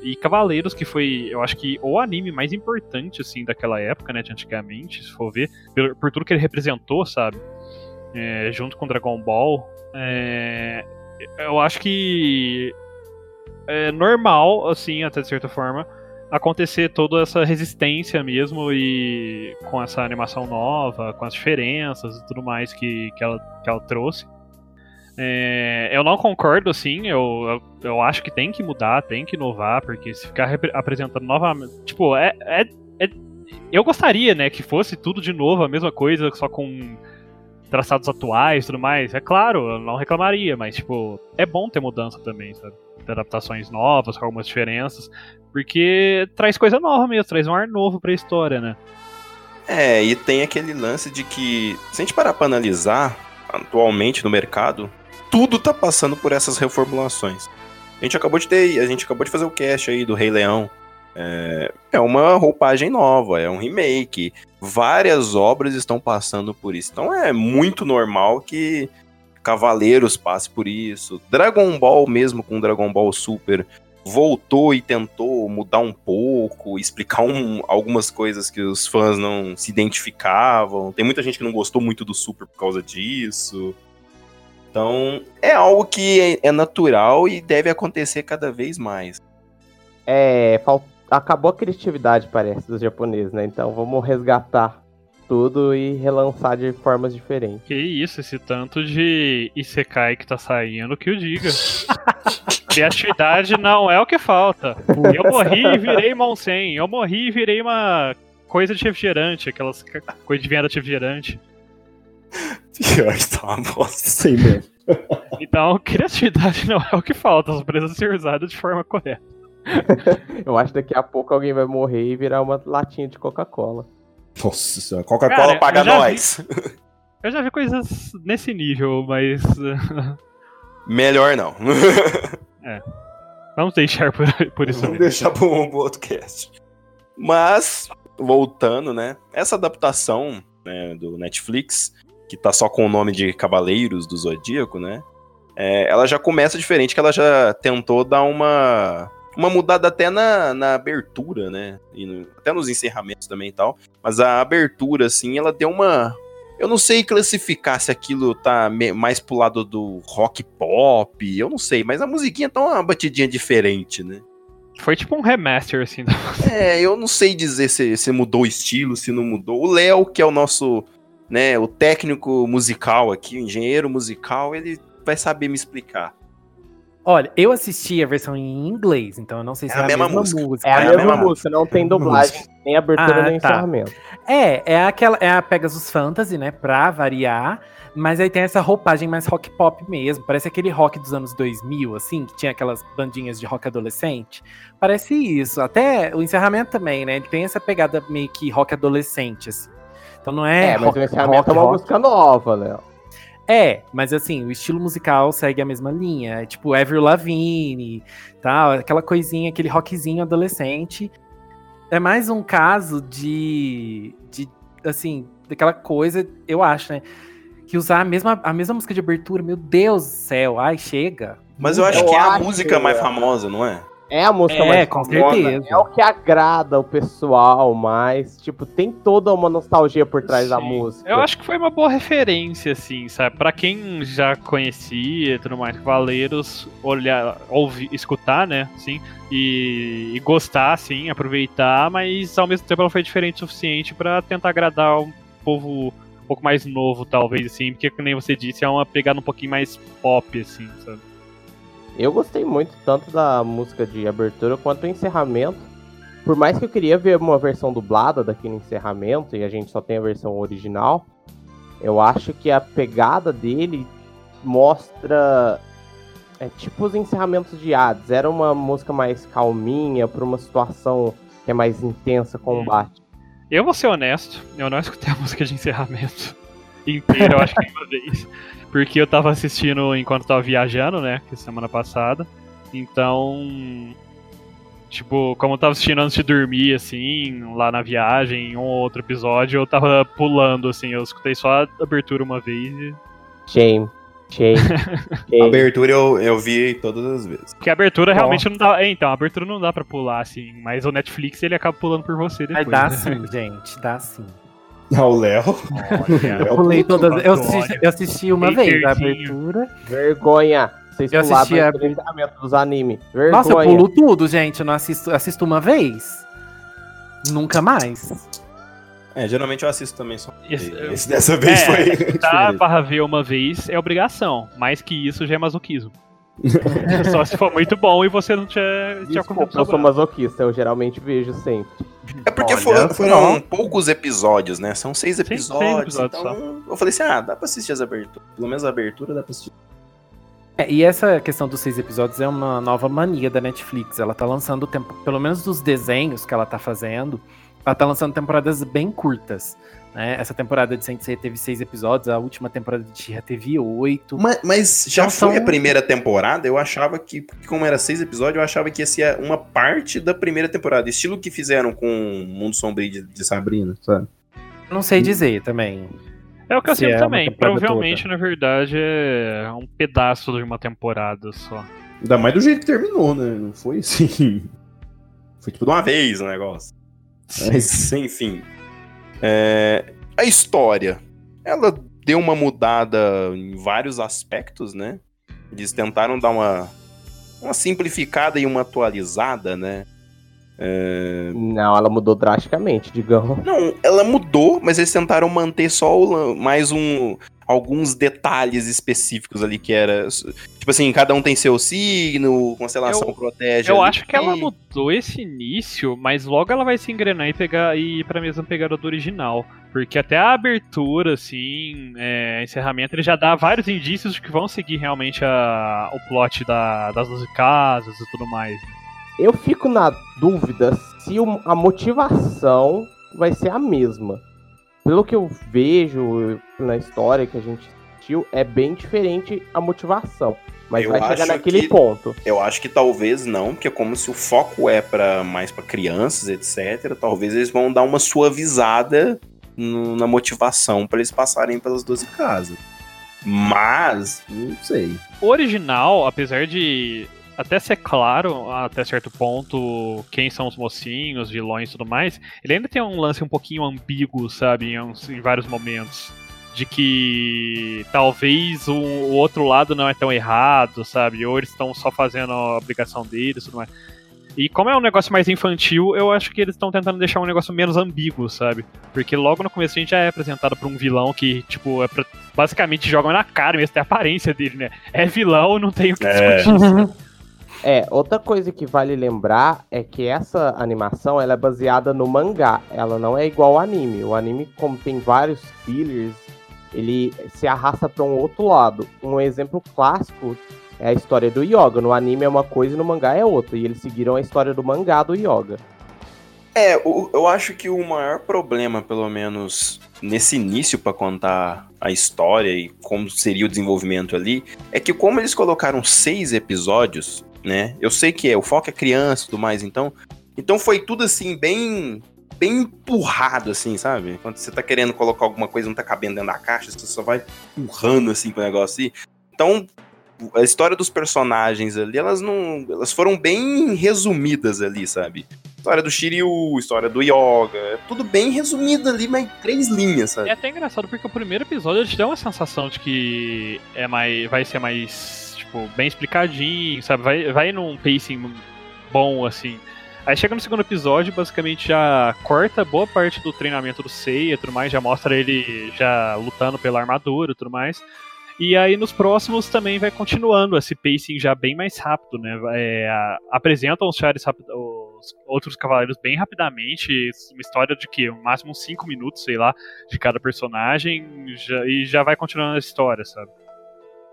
e Cavaleiros que foi, eu acho que o anime mais importante assim daquela época, né, de antigamente, se for ver, por, por tudo que ele representou, sabe? É, junto com Dragon Ball, é, eu acho que é normal, assim, até de certa forma, acontecer toda essa resistência mesmo e com essa animação nova, com as diferenças e tudo mais que, que, ela, que ela trouxe. É, eu não concordo, assim, eu, eu, eu, acho que tem que mudar, tem que inovar, porque se ficar apresentando novamente. Tipo, é, é, é, Eu gostaria, né, que fosse tudo de novo, a mesma coisa, só com traçados atuais e tudo mais. É claro, eu não reclamaria, mas, tipo, é bom ter mudança também, sabe? Adaptações novas, com algumas diferenças. Porque traz coisa nova mesmo, traz um ar novo pra história, né? É, e tem aquele lance de que, se a gente parar pra analisar, atualmente no mercado, tudo tá passando por essas reformulações. A gente acabou de ter, a gente acabou de fazer o cast aí do Rei Leão. É, é uma roupagem nova, é um remake. Várias obras estão passando por isso. Então é muito normal que Cavaleiros passe por isso. Dragon Ball mesmo com Dragon Ball Super voltou e tentou mudar um pouco, explicar um, algumas coisas que os fãs não se identificavam. Tem muita gente que não gostou muito do Super por causa disso. Então, é algo que é, é natural e deve acontecer cada vez mais. É, acabou a criatividade, parece, dos japoneses, né? Então vamos resgatar tudo e relançar de formas diferentes. Que isso, esse tanto de Isekai que tá saindo, que eu diga. Criatividade não é o que falta. Eu morri e virei Monsen. Eu morri e virei uma coisa de refrigerante, aquelas coisas de venda de refrigerante. Pior que tá uma bosta. Sim mesmo. Então, criatividade não é o que falta, as precisam ser usadas de forma correta. Eu acho que daqui a pouco alguém vai morrer e virar uma latinha de Coca-Cola. Nossa senhora, Coca-Cola paga nós. Vi, eu já vi coisas nesse nível, mas. Melhor não. é. Vamos deixar por, por isso Vamos mesmo. deixar para um outro cast. Mas, voltando, né? Essa adaptação né, do Netflix, que tá só com o nome de Cavaleiros do Zodíaco, né? É, ela já começa diferente, que ela já tentou dar uma uma mudada até na, na abertura, né? E no, até nos encerramentos também e tal. Mas a abertura, assim, ela deu uma. Eu não sei classificar se aquilo tá mais pro lado do rock pop, eu não sei, mas a musiquinha tá uma batidinha diferente, né? Foi tipo um remaster, assim. É, eu não sei dizer se, se mudou o estilo, se não mudou. O Léo, que é o nosso, né, o técnico musical aqui, o engenheiro musical, ele vai saber me explicar. Olha, eu assisti a versão em inglês, então eu não sei se é, é a, mesma, mesma música. música. É a, é mesma, mesma música, não tem dublagem, nem abertura ah, nem tá. encerramento. É, é aquela, é a Pegasus Fantasy, né, pra variar, mas aí tem essa roupagem mais rock pop mesmo, parece aquele rock dos anos 2000, assim, que tinha aquelas bandinhas de rock adolescente. Parece isso, até o encerramento também, né, ele tem essa pegada meio que rock adolescente, assim. Então não é. É, mas rock, o encerramento rock, é uma rock. música nova, Léo. É, mas assim, o estilo musical segue a mesma linha. É tipo Avril Lavigne, tal, aquela coisinha, aquele rockzinho adolescente. É mais um caso de, de assim, daquela coisa, eu acho, né? Que usar a mesma, a mesma música de abertura, meu Deus do céu, ai, chega. Mas eu acho eu que é a música mais famosa, não é? É a música é, mais com certeza. É o que agrada o pessoal mais. Tipo, tem toda uma nostalgia por trás Sim. da música. Eu acho que foi uma boa referência, assim, sabe? Pra quem já conhecia e tudo mais, Valeiros, olhar, ouvir, escutar, né? Assim, e, e gostar, assim, aproveitar, mas ao mesmo tempo ela foi diferente o suficiente para tentar agradar um povo um pouco mais novo, talvez, assim, porque, como nem você disse, é uma pegada um pouquinho mais pop, assim, sabe? Eu gostei muito tanto da música de abertura quanto do encerramento. Por mais que eu queria ver uma versão dublada daquele encerramento e a gente só tem a versão original, eu acho que a pegada dele mostra é tipo os encerramentos de Hades. Era uma música mais calminha para uma situação que é mais intensa, combate. Eu vou ser honesto, eu não escutei a música de encerramento inteira, eu acho que uma vez. Porque eu tava assistindo enquanto tava viajando, né? Que semana passada. Então. Tipo, como eu tava assistindo antes de dormir, assim, lá na viagem, um ou outro episódio, eu tava pulando, assim, eu escutei só a abertura uma vez e. Shame. Shame. A Shame. abertura eu, eu vi todas as vezes. Porque a abertura realmente não dá. é, Então, a abertura não dá pra pular, assim, mas o Netflix ele acaba pulando por você Mas depois. dá né? sim, gente, dá sim. Ah, o Léo. Olha. Eu pulei todas. Eu assisti, eu assisti uma vez a abertura. Vergonha. Vocês Eu assisti a- dos animes. Vergonha. Nossa, eu pulo tudo, gente. Eu não assisto, assisto uma vez. Nunca mais. É, geralmente eu assisto também só. Esse- Esse dessa vez É, foi. Tá barra ver uma vez é obrigação. Mais que isso já é masoquismo. Só se for muito bom e você não tiver, tiver com Desculpa, tempo eu sou masoquista, eu geralmente vejo sempre. É porque Olha foram, só. foram poucos episódios, né? São seis seis episódios. episódios então eu falei assim: ah, dá pra assistir as aberturas. Pelo menos a abertura dá pra assistir. É, e essa questão dos seis episódios é uma nova mania da Netflix. Ela tá lançando, tempo, pelo menos dos desenhos que ela tá fazendo, ela tá lançando temporadas bem curtas. Né? Essa temporada de Sensei teve seis episódios, a última temporada de Shira teve oito. Mas, mas já Então foi são- a primeira temporada, eu achava que, porque como era seis episódios, eu achava que ia ser uma parte da primeira temporada. Estilo que fizeram com Mundo Sombrio de, de Sabrina, sabe? Não sei dizer também. É o que eu sinto é também. Provavelmente, na verdade, é um pedaço de uma temporada só. Ainda mais do jeito que terminou, né? Não foi assim. Foi tipo de uma vez o negócio. Mas, enfim. É, a história. Ela deu uma mudada em vários aspectos, né? Eles tentaram dar uma, uma simplificada e uma atualizada, né? Não, ela mudou drasticamente, digamos. Não, ela mudou, mas eles tentaram manter só o mais um alguns detalhes específicos ali que era tipo assim, cada um tem seu signo, constelação Eu- protege. Eu ali. acho que ela mudou esse início, mas logo ela vai se engrenar e pegar e ir pra mesma pegada do original. Porque até a abertura, assim, é, encerramento, ele já dá vários indícios de que vão seguir realmente a, o plot da, das 12 casas e tudo mais. Eu fico na dúvida se a motivação vai ser a mesma. Pelo que eu vejo na história que a gente assistiu, é bem diferente a motivação. Mas Eu vai chegar naquele que- ponto. Eu acho que talvez não, porque como se o foco é para mais para crianças, etc, talvez eles vão dar uma suavizada no- na motivação para eles passarem pelas 12 casas. Mas, não sei. O original, apesar de até ser claro, até certo ponto, quem são os mocinhos, vilões e tudo mais, ele ainda tem um lance um pouquinho ambíguo, sabe, em, uns- em vários momentos. De que talvez o, o outro lado não é tão errado, sabe? Ou eles estão só fazendo a obrigação deles e tudo mais. E como é um negócio mais infantil, eu acho que eles estão tentando deixar um negócio menos ambíguo, sabe? Porque logo no começo a gente já é apresentado por um vilão que, tipo, é pra- basicamente joga na cara mesmo, tem a aparência dele, né? É vilão, não tem o que É. discutir. É, outra coisa que vale lembrar é que essa animação ela é baseada no mangá. Ela não é igual ao anime. O anime, como tem vários fillers, ele se arrasta para um outro lado. Um exemplo clássico é a história do Yoga. No anime é uma coisa e no mangá é outra. E eles seguiram a história do mangá do Yoga. É, o- eu acho que o maior problema, pelo menos nesse início pra contar a história e como seria o desenvolvimento ali, é que como eles colocaram seis episódios, né? Eu sei que é, o foco é criança e tudo mais, então, então foi tudo assim bem bem empurrado assim, sabe? Quando você tá querendo colocar alguma coisa não tá cabendo dentro da caixa, você só vai empurrando assim com o negócio assim. Então, a história dos personagens ali, elas não, elas foram bem resumidas ali, sabe? História do Shiryu, história do Yoga, é tudo bem resumido ali, mas em três linhas, sabe? É até engraçado porque o primeiro episódio te dá uma sensação de que é mais, vai ser mais, tipo, bem explicadinho, sabe? Vai, vai num pacing bom, assim. Aí chega no segundo episódio, basicamente já corta boa parte do treinamento do Seiya tudo mais, já mostra ele já lutando pela armadura e tudo mais. E aí nos próximos também vai continuando esse pacing já bem mais rápido, né? É, apresentam os rapid- os outros cavaleiros bem rapidamente, uma história de que? No máximo uns 5 minutos, sei lá, de cada personagem, já- e já vai continuando a história, sabe?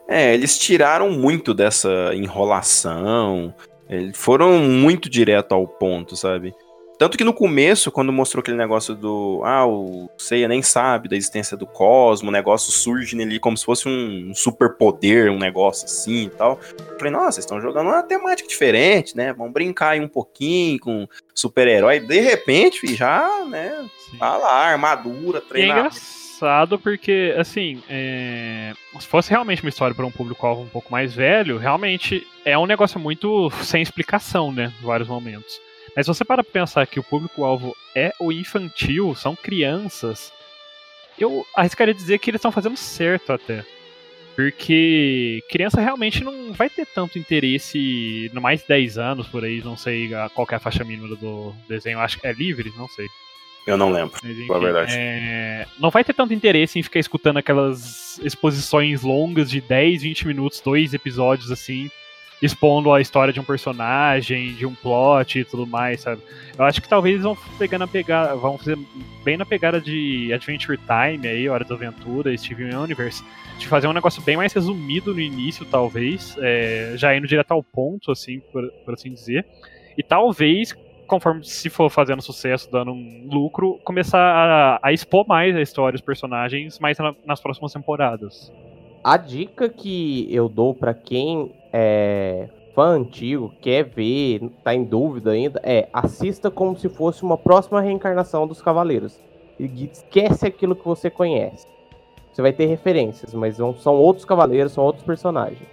É, eles tiraram muito dessa enrolação. Eles foram muito direto ao ponto, sabe? Tanto que no começo, quando mostrou aquele negócio do. Ah, o Seiya nem sabe da existência do cosmo, o negócio surge nele como se fosse um superpoder, um negócio assim e tal. Eu falei, nossa, vocês estão jogando uma temática diferente, né? Vamos brincar aí um pouquinho com super-herói. De repente, já, né? Tá lá, armadura, é treinamento. Engraçado porque, assim, é, se fosse realmente uma história para um público-alvo um pouco mais velho, realmente é um negócio muito sem explicação, né? Em vários momentos. Mas se você para pensar que o público-alvo é o infantil, são crianças, eu arriscaria dizer que eles estão fazendo certo até. Porque criança realmente não vai ter tanto interesse no mais de 10 anos por aí, não sei qual é a faixa mínima do desenho, acho que é livre, não sei. Eu não lembro. Mas, enfim, Fala a verdade. é, não vai ter tanto interesse em ficar escutando aquelas exposições longas de 10, 20 minutos, dois episódios assim, expondo a história de um personagem, de um plot e tudo mais, sabe? Eu acho que talvez eles vão pegar na pegada, vão fazer bem na pegada de Adventure Time aí, Hora da Aventura, Steven Universe, de fazer um negócio bem mais resumido no início, talvez, é, já indo direto ao ponto, assim, por, por assim dizer. E talvez conforme se for fazendo sucesso, dando um lucro, começar a, a expor mais a história, os personagens, mais na- nas próximas temporadas. A dica que eu dou pra quem é fã antigo, quer ver, tá em dúvida ainda, é assista como se fosse uma próxima reencarnação dos Cavaleiros. E esquece aquilo que você conhece. Você vai ter referências, mas não- são outros Cavaleiros, são outros personagens.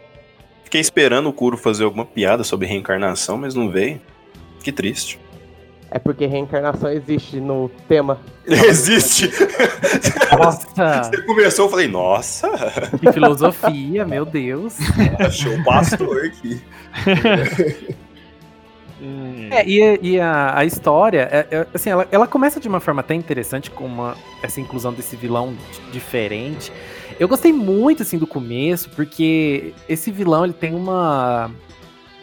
Fiquei esperando o Kuro fazer alguma piada sobre reencarnação, mas não veio. Que triste. É porque reencarnação existe no tema. Existe! Nossa, Você começou, eu falei, nossa, que filosofia, meu Deus. achou o pastor aqui. É, e, e a, a história, é- é, assim, ela, ela começa de uma forma até interessante, com uma, essa inclusão desse vilão di- diferente. Eu gostei muito, assim, do começo, porque esse vilão, ele tem uma,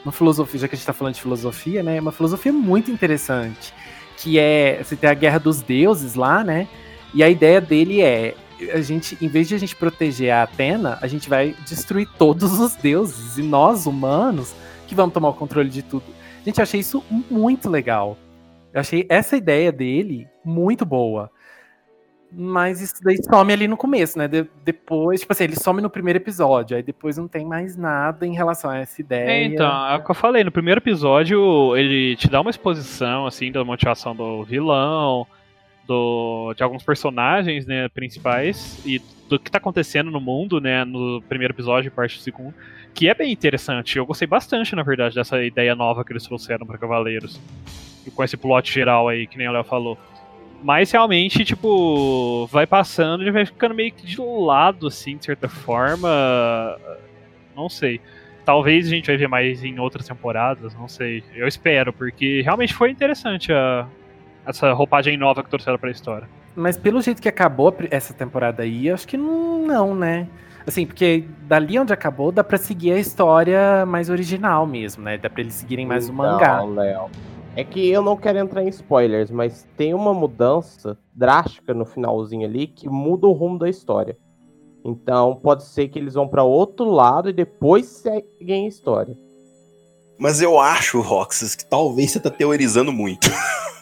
uma filosofia, já que a gente tá falando de filosofia, né, uma filosofia muito interessante, que é, você tem a Guerra dos Deuses lá, né, e a ideia dele é, a gente, em vez de a gente proteger a Atena, a gente vai destruir todos os deuses, e nós, humanos, que vamos tomar o controle de tudo. Gente, eu achei isso muito legal. Eu achei essa ideia dele muito boa. Mas isso daí some ali no começo, né? De- depois, tipo assim, ele some no primeiro episódio, aí depois não tem mais nada em relação a essa ideia. É, então, é o que eu falei, no primeiro episódio ele te dá uma exposição, assim, da motivação do vilão, do, de alguns personagens, né, principais, e do que tá acontecendo no mundo, né, no primeiro episódio parte do segundo, que é bem interessante. Eu gostei bastante, na verdade, dessa ideia nova que eles trouxeram pra Cavaleiros. Com esse plot geral aí, que nem o Léo falou. Mas realmente, tipo, vai passando e vai ficando meio que de lado, assim, de certa forma. Não sei. Talvez a gente vai ver mais em outras temporadas, não sei. Eu espero, porque realmente foi interessante a, essa roupagem nova que trouxeram pra história. Mas pelo jeito que acabou essa temporada aí, acho que não, não, né? Assim, porque dali onde acabou, dá pra seguir a história mais original mesmo, né? Dá pra eles seguirem mais o mangá. Não, Léo. É que eu não quero entrar em spoilers, mas tem uma mudança drástica no finalzinho ali que muda o rumo da história. Então pode ser que eles vão pra outro lado e depois seguem a história. Mas eu acho, Roxas, que talvez você tá teorizando muito.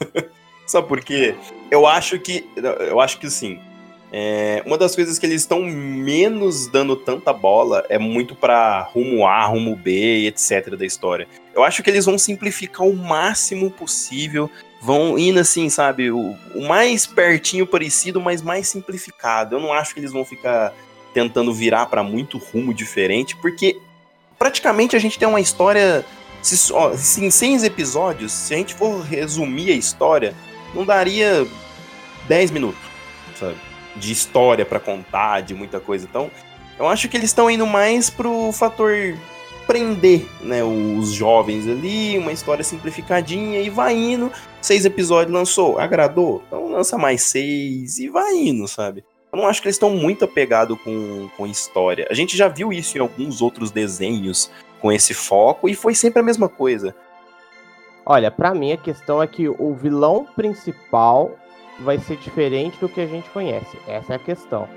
Sabe por quê? Eu acho que. Eu acho que sim. É, uma das coisas que eles estão menos dando tanta bola é muito pra rumo A, rumo B, etc. da história. Eu acho que eles vão simplificar o máximo possível. Vão indo assim, sabe? O, o mais pertinho parecido, mas mais simplificado. Eu não acho que eles vão ficar tentando virar pra muito rumo diferente, porque praticamente a gente tem uma história se, só- se em 100 episódios, se a gente for resumir a história, não daria 10 minutos, sabe? De história pra contar, de muita coisa. Então, eu acho que eles estão indo mais pro fator prender, né, os jovens ali, uma história simplificadinha e vai indo. Seis episódios lançou, agradou, então lança mais seis e vai indo, sabe? Eu não acho que eles estão muito apegados com, com história. A gente já viu isso em alguns outros desenhos com esse foco e foi sempre a mesma coisa. Olha, pra mim a questão é que o vilão principal vai ser diferente do que a gente conhece. Essa é a questão.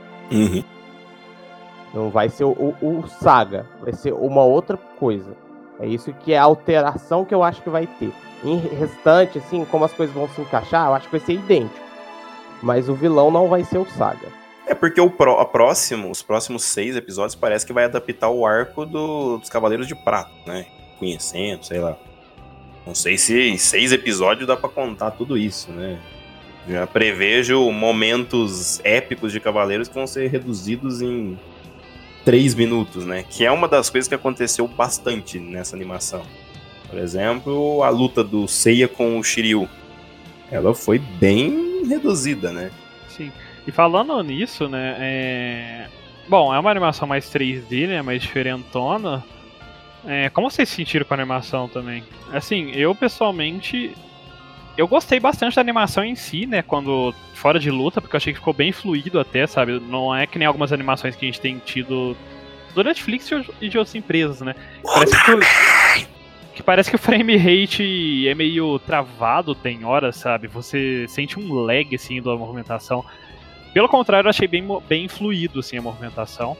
Não vai ser o, o, o Saga, vai ser uma outra coisa. É isso que é a alteração que eu acho que vai ter. Em restante, assim, como as coisas vão se encaixar, eu acho que vai ser idêntico. Mas o vilão não vai ser o Saga. É porque o pro, a próximo, os próximos seis episódios parece que vai adaptar o arco do, dos Cavaleiros de Prata, né? Conhecendo, sei lá. Não sei se em seis episódios dá para contar tudo isso, né? Já prevejo momentos épicos de Cavaleiros que vão ser reduzidos em três minutos, né? Que é uma das coisas que aconteceu bastante nessa animação. Por exemplo, a luta do Seiya com o Shiryu. Ela foi bem reduzida, né? Sim. E falando nisso, né? É... Bom, é uma animação mais 3D, né? Mais diferentona. É... Como vocês se sentiram com a animação também? Assim, eu pessoalmente. Eu gostei bastante da animação em si, né? Quando. Fora de luta, porque eu achei que ficou bem fluido até, sabe? Não é que nem algumas animações que a gente tem tido do Netflix e de outras empresas, né? Parece que, que parece que o frame rate é meio travado, tem horas, sabe? Você sente um lag, assim, da movimentação. Pelo contrário, eu achei bem, bem fluido, assim, a movimentação.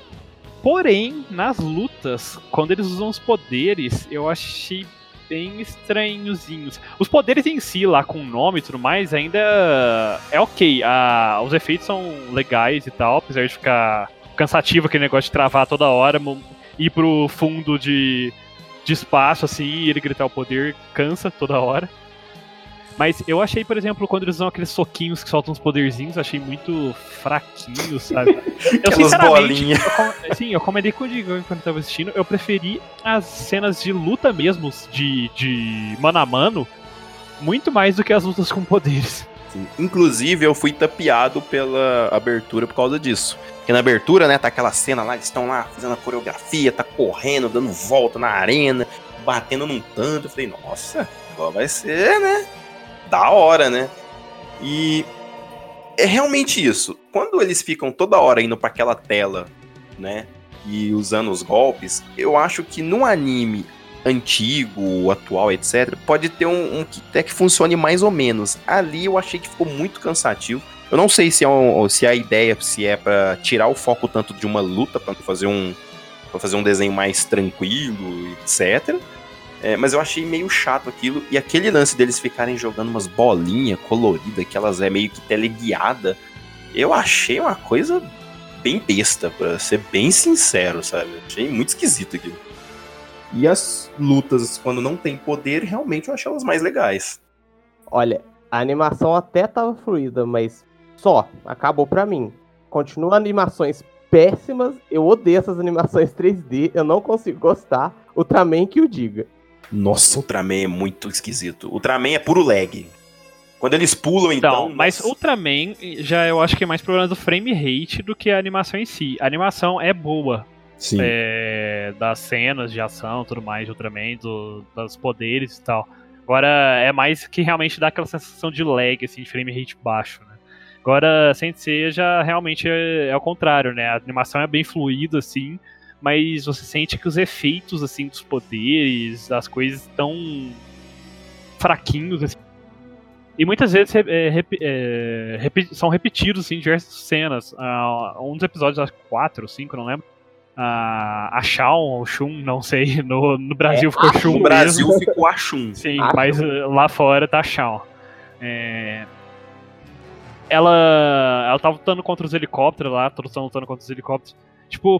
Porém, nas lutas, quando eles usam os poderes, eu achei bem estranhozinhos. Os poderes em si, lá com o nome e tudo mais, ainda é ok. Ah, os efeitos são legais e tal, apesar de ficar cansativo aquele negócio de travar toda hora, ir pro fundo de, de espaço assim e ele gritar o poder cansa toda hora. Mas eu achei, por exemplo, quando eles usam aqueles soquinhos que soltam os poderzinhos, achei muito fraquinho, sabe? eu, sinceramente, eu, sim, eu comentei com o Diego quando eu tava assistindo, eu preferi as cenas de luta mesmo, de, de mano a mano, muito mais do que as lutas com poderes. Sim. Inclusive, eu fui tapeado pela abertura por causa disso. Porque na abertura, né, tá aquela cena lá, eles estão lá fazendo a coreografia, tá correndo, dando volta na arena, batendo num tanto. Eu falei, nossa, vai ser, né? Da hora, né? E é realmente isso. Quando eles ficam toda hora indo para aquela tela, né? E usando os golpes, eu acho que no anime antigo, atual, etc., pode ter um, um que até que funcione mais ou menos. Ali eu achei que ficou muito cansativo. Eu não sei se, é um, se a ideia se é para tirar o foco tanto de uma luta para fazer um para fazer um desenho mais tranquilo, etc. É, mas eu achei meio chato aquilo. E aquele lance deles ficarem jogando umas bolinhas coloridas, que elas é meio que teleguiada, eu achei uma coisa bem besta, pra ser bem sincero, sabe? Achei muito esquisito aquilo. E as lutas, quando não tem poder, realmente eu achei elas mais legais. Olha, a animação até tava fluida, mas só, acabou pra mim. Continua animações péssimas, eu odeio essas animações 3D, eu não consigo gostar. Ultraman que o diga. Nossa, Ultraman é muito esquisito. Ultraman é puro lag. Quando eles pulam, então. Então, mas nossa. Ultraman já eu acho que é mais problema do frame rate do que a animação em si. A animação é boa. Sim. É, das cenas de ação tudo mais de Ultraman, do, dos poderes e tal. Agora é mais que realmente dá aquela sensação de lag, assim, de frame rate baixo, né? Agora, Sensei já realmente é, é o contrário, né? A animação é bem fluida, assim mas você sente que os efeitos assim dos poderes, das coisas estão fraquinhos assim. E muitas vezes é, é, são repetidos assim, em diversas cenas. Uh, um dos episódios, acho quatro, cinco, não lembro. Uh, a Shawn, ou Shun, não sei. No, no Brasil é, ficou Shun. No Brasil mesmo. ficou a Shun. Sim, mas lá fora tá a Shawn. É, ela, ela tava lutando contra os helicópteros lá, todos estão lutando contra os helicópteros. Tipo,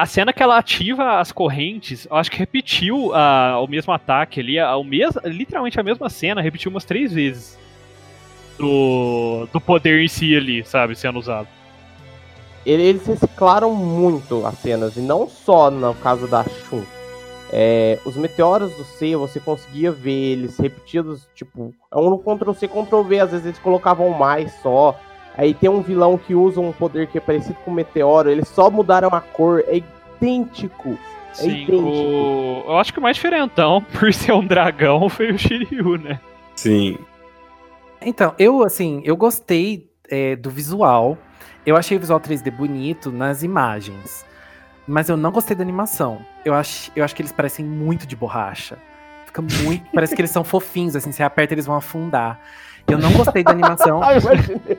a cena que ela ativa as correntes, eu acho que repetiu uh, o mesmo ataque ali, a, o mes literalmente a mesma cena, repetiu umas três vezes. Do, do poder em si ali, sabe, sendo usado. Eles reciclaram muito as cenas, e não só no caso da Shun. É, os meteoros do C, você conseguia ver eles repetidos, tipo, é um Ctrl-C, Ctrl-V, às vezes eles colocavam mais só. Aí tem um vilão que usa um poder que é parecido com o meteoro, eles só mudaram a cor, é idêntico. É Sim, idêntico. O... eu acho que o mais diferentão, por ser um dragão, foi o Shiryu, né? Sim. Então, eu, assim, eu gostei é, do visual. Eu achei o visual 3D bonito nas imagens. Mas eu não gostei da animação. Eu acho, eu acho que eles parecem muito de borracha. Fica muito. Parece que eles são fofinhos, assim, você aperta eles vão afundar. Eu não gostei da animação. Ah,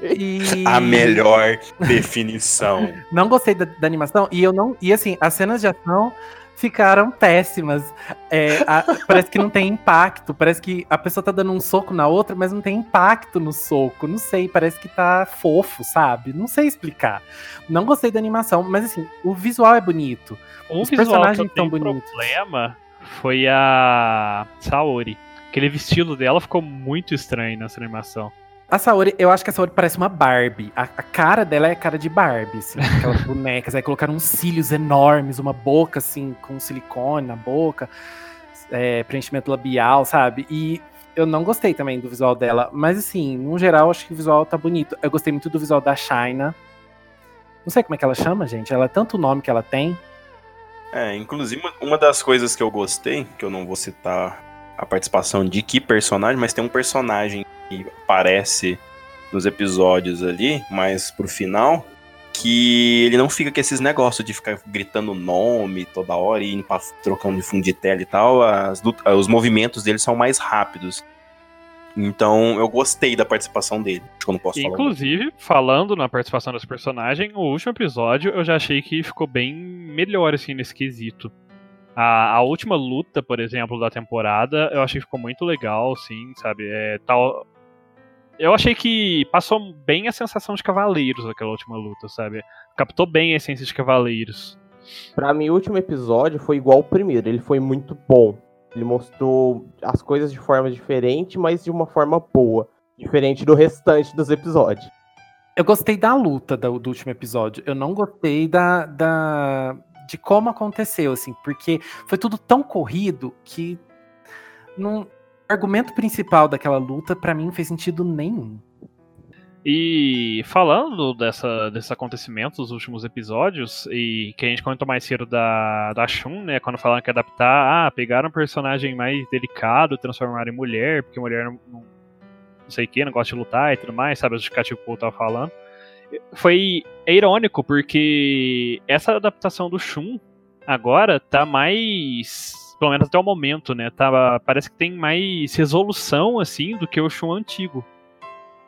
e... A melhor definição. Não gostei da, da animação. E eu não. E assim, as cenas de ação ficaram péssimas. É, a- parece que não tem impacto. Parece que a pessoa tá dando um soco na outra, mas não tem impacto no soco. Não sei, parece que tá fofo, sabe? Não sei explicar. Não gostei da animação, mas assim, o visual é bonito. Um Os visual que personagens eu tenho tão bonitos. problema foi a Saori. Aquele vestido dela ficou muito estranho nessa animação. A Saori, eu acho que a Saori parece uma Barbie. A, a cara dela é cara de Barbie, assim, aquelas bonecas. Aí colocaram uns cílios enormes, uma boca, assim, com silicone na boca, é, preenchimento labial, sabe? E eu não gostei também do visual dela. Mas, assim, no geral, acho que o visual tá bonito. Eu gostei muito do visual da China. Não sei como é que ela chama, gente. Ela é tanto nome que ela tem. É, inclusive uma- das coisas que eu gostei, que eu não vou citar a participação de que personagem, mas tem um personagem que aparece nos episódios ali, mas pro final, que ele não fica com esses negócios de ficar gritando nome toda hora e indo pra, trocando de fundo de tela e tal. As os movimentos dele são mais rápidos. Então eu gostei da participação dele. Acho que eu não posso falar. Inclusive, falando na participação desse personagem, o último episódio eu já achei que ficou bem melhor, assim, nesse quesito. A, a última luta, por exemplo, da temporada, eu achei que ficou muito legal, sim, sabe? É, tal... Eu achei que passou bem a sensação de Cavaleiros aquela última luta, sabe? Captou bem a essência de Cavaleiros. Pra mim, o último episódio foi igual ao primeiro. Ele foi muito bom. Ele mostrou as coisas de forma diferente, mas de uma forma boa. Diferente do restante dos episódios. Eu gostei da luta do, do último episódio. Eu não gostei da, da de como aconteceu, assim, porque foi tudo tão corrido que não, o argumento principal daquela luta pra mim não fez sentido nenhum. E falando dessa, desses acontecimentos dos últimos episódios, e que a gente comentou mais cedo da, da Shun, né? Quando falaram que adaptar, ah, pegaram um personagem mais delicado, transformaram em mulher, porque mulher não, não, não sei o que, não gosta de lutar e tudo mais, sabe? O que o Paul tava falando. Foi é irônico, porque essa adaptação do Shun agora tá mais. Pelo menos até o momento, né? Tá, parece que tem mais resolução, assim, do que o Shun antigo.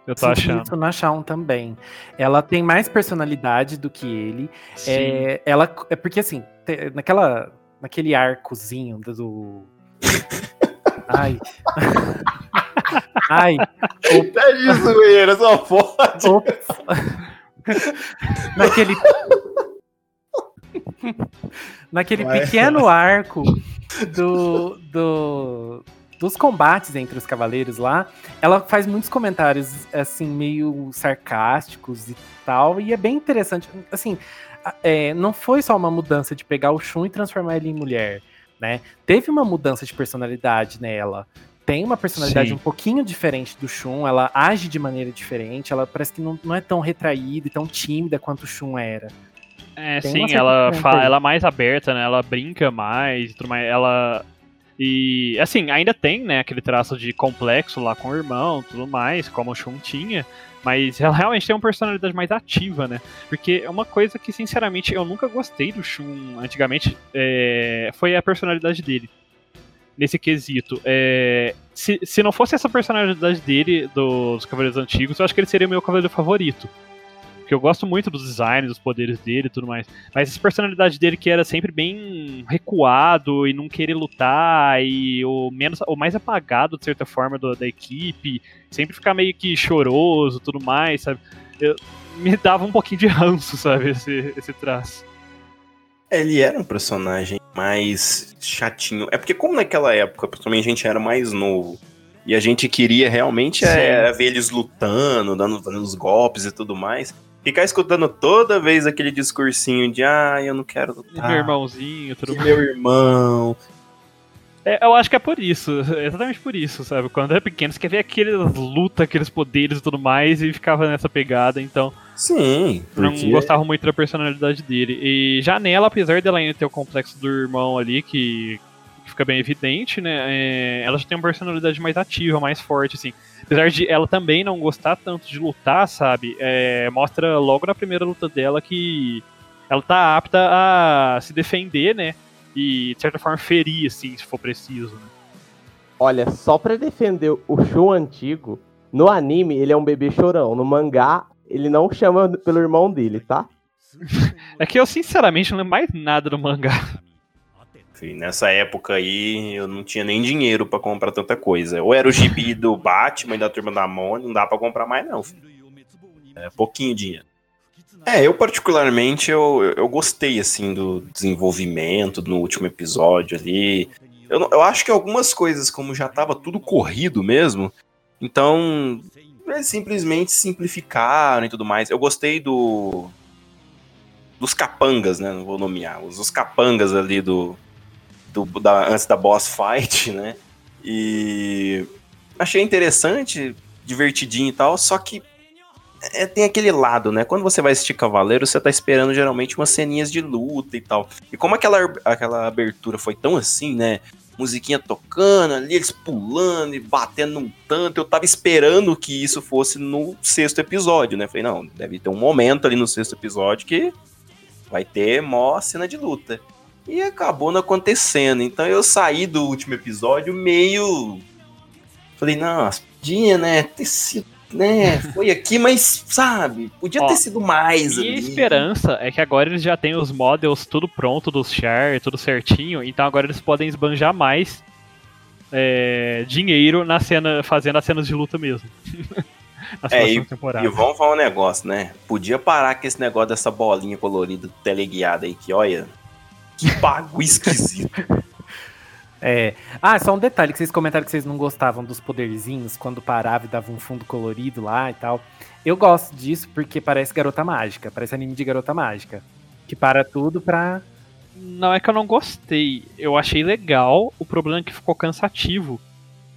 Eu tô achando. isso na Shawn também. Ela tem mais personalidade do que ele. Sim. É, ela, é porque assim, naquela, naquele arcozinho do. Ai. Ai. Tá de zoeira, só pode. Naquele. Naquele Vai. pequeno arco do, do, dos combates entre os cavaleiros lá, ela faz muitos comentários, assim, meio sarcásticos e tal, e é bem interessante. Assim, é, não foi só uma mudança de pegar o Shun e transformar ele em mulher, né? Teve uma mudança de personalidade nela. Tem uma personalidade Sim. um pouquinho diferente do Shun, ela age de maneira diferente, ela parece que não, não é tão retraída e tão tímida quanto o Shun era. É, Tem sim, ela, fala, ela é mais aberta, né? Ela brinca mais. Ela. E, assim, ainda tem, né, aquele traço de complexo lá com o irmão tudo mais, como o Shun tinha. Mas ela realmente tem uma personalidade mais ativa, né? Porque é uma coisa que, sinceramente, eu nunca gostei do Shun antigamente é, foi a personalidade dele. Nesse quesito. É, se, se não fosse essa personalidade dele, dos Cavaleiros Antigos, eu acho que ele seria o meu cavaleiro favorito. Porque eu gosto muito dos designs, dos poderes dele e tudo mais. Mas essa personalidade dele que era sempre bem recuado e não querer lutar e o menos o mais apagado de certa forma do- da equipe, sempre ficar meio que choroso, tudo mais, sabe? Eu- me dava um pouquinho de ranço, sabe, esse, esse traço. Ele era um personagem mais chatinho. É porque, como naquela época, principalmente a gente era mais novo. E a gente queria realmente é, ver eles lutando, dando, dando os golpes e tudo mais. Ficar escutando toda vez aquele discursinho de ah, eu não quero lutar. meu irmãozinho, tudo meu irmão. É, eu acho que é por isso, é exatamente por isso, sabe? Quando era pequeno, você quer ver aqueles luta, aqueles poderes e tudo mais, e ficava nessa pegada, então. Sim, não porque gostava muito da personalidade dele. E já nela, apesar dela ainda ter o complexo do irmão ali, que, que fica bem evidente, né? é, ela já tem uma personalidade mais ativa, mais forte, assim. Apesar de ela também não gostar tanto de lutar, sabe? é, mostra logo na primeira luta dela que ela tá apta a se defender, né? E, de certa forma, ferir, assim, se for preciso, né? Olha, só pra defender o show antigo, no anime ele é um bebê chorão. No mangá, ele não chama pelo irmão dele, tá? É que eu sinceramente não lembro mais nada do mangá. Nessa época aí eu não tinha nem dinheiro pra comprar tanta coisa. Ou era o gibi do Batman e da turma da Mônica, não dá pra comprar mais, não. Filho. É pouquinho dinheiro. É, eu particularmente eu, eu gostei assim do desenvolvimento no último episódio ali. Eu, eu acho que algumas coisas, como já tava tudo corrido mesmo, então simplesmente simplificaram e tudo mais. Eu gostei do dos capangas, né? Não vou nomear, os, os capangas ali do, do da, antes da boss fight, né? E achei interessante, divertidinho e tal, só que é, tem aquele lado, né? Quando você vai assistir Cavaleiro, você tá esperando geralmente umas ceninhas de luta e tal. E como aquela, aquela abertura foi tão assim, né? Musiquinha tocando ali, eles pulando e batendo num tanto. Eu tava esperando que isso fosse no sexto episódio, né? Falei, não, deve ter um momento ali no sexto episódio que vai ter mó cena de luta. E acabou não acontecendo. Então eu saí do último episódio meio. Falei, não, podia, né? Ter sido. Né? Foi aqui, mas, sabe, podia Ó, ter sido mais Minha ali. esperança é que agora eles já têm os models tudo pronto dos char, tudo certinho, então agora eles podem esbanjar mais é, dinheiro na cena, fazendo as cenas de luta mesmo. É, E temporadas. vamos falar um negócio, né? Podia parar com esse negócio dessa bolinha colorida teleguiada aí, que olha. Que bagulho esquisito. É. Ah, só um detalhe que vocês comentaram que vocês não gostavam dos poderzinhos quando parava e dava um fundo colorido lá e tal. Eu gosto disso porque parece garota mágica, parece anime de garota mágica. Que para tudo pra. Não é que eu não gostei, eu achei legal, o problema é que ficou cansativo.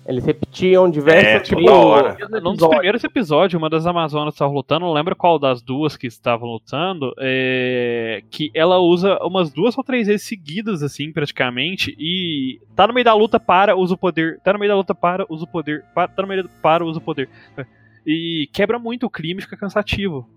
Eles repetiam É, diversas toda vezes. hora. Num dos primeiros episódios, uma das Amazonas estava lutando, não lembro qual das duas que estavam lutando, é, que ela usa umas duas ou três vezes seguidas, assim, praticamente, e tá no meio da luta, para, usa o poder, tá no meio da luta, para, usa o poder, para, tá no meio da para, usa o poder. E quebra muito o clima e fica cansativo.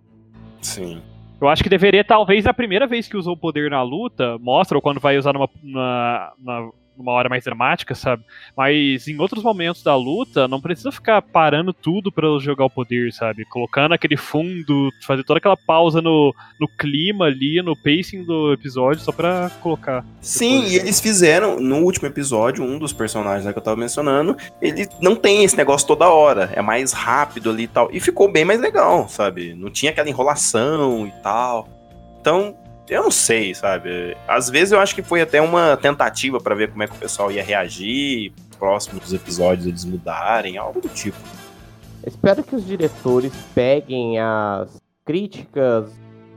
Sim. Eu acho que deveria, talvez, a primeira vez que usou o poder na luta, mostra, ou quando vai usar numa, na- na- numa hora mais dramática, sabe? Mas em outros momentos da luta, não precisa ficar parando tudo pra jogar o poder, sabe? Colocando aquele fundo, fazer toda aquela pausa no, no clima ali, no pacing do episódio, só pra colocar. Sim, e eles fizeram, no último episódio, um dos personagens né, que eu tava mencionando, ele não tem esse negócio toda hora, é mais rápido ali e tal. E ficou bem mais legal, sabe? Não tinha aquela enrolação e tal. Então, eu não sei, sabe? Às vezes eu acho que foi até uma tentativa pra ver como é que o pessoal ia reagir, próximos episódios eles mudarem, algo do tipo. Espero que os diretores peguem as críticas,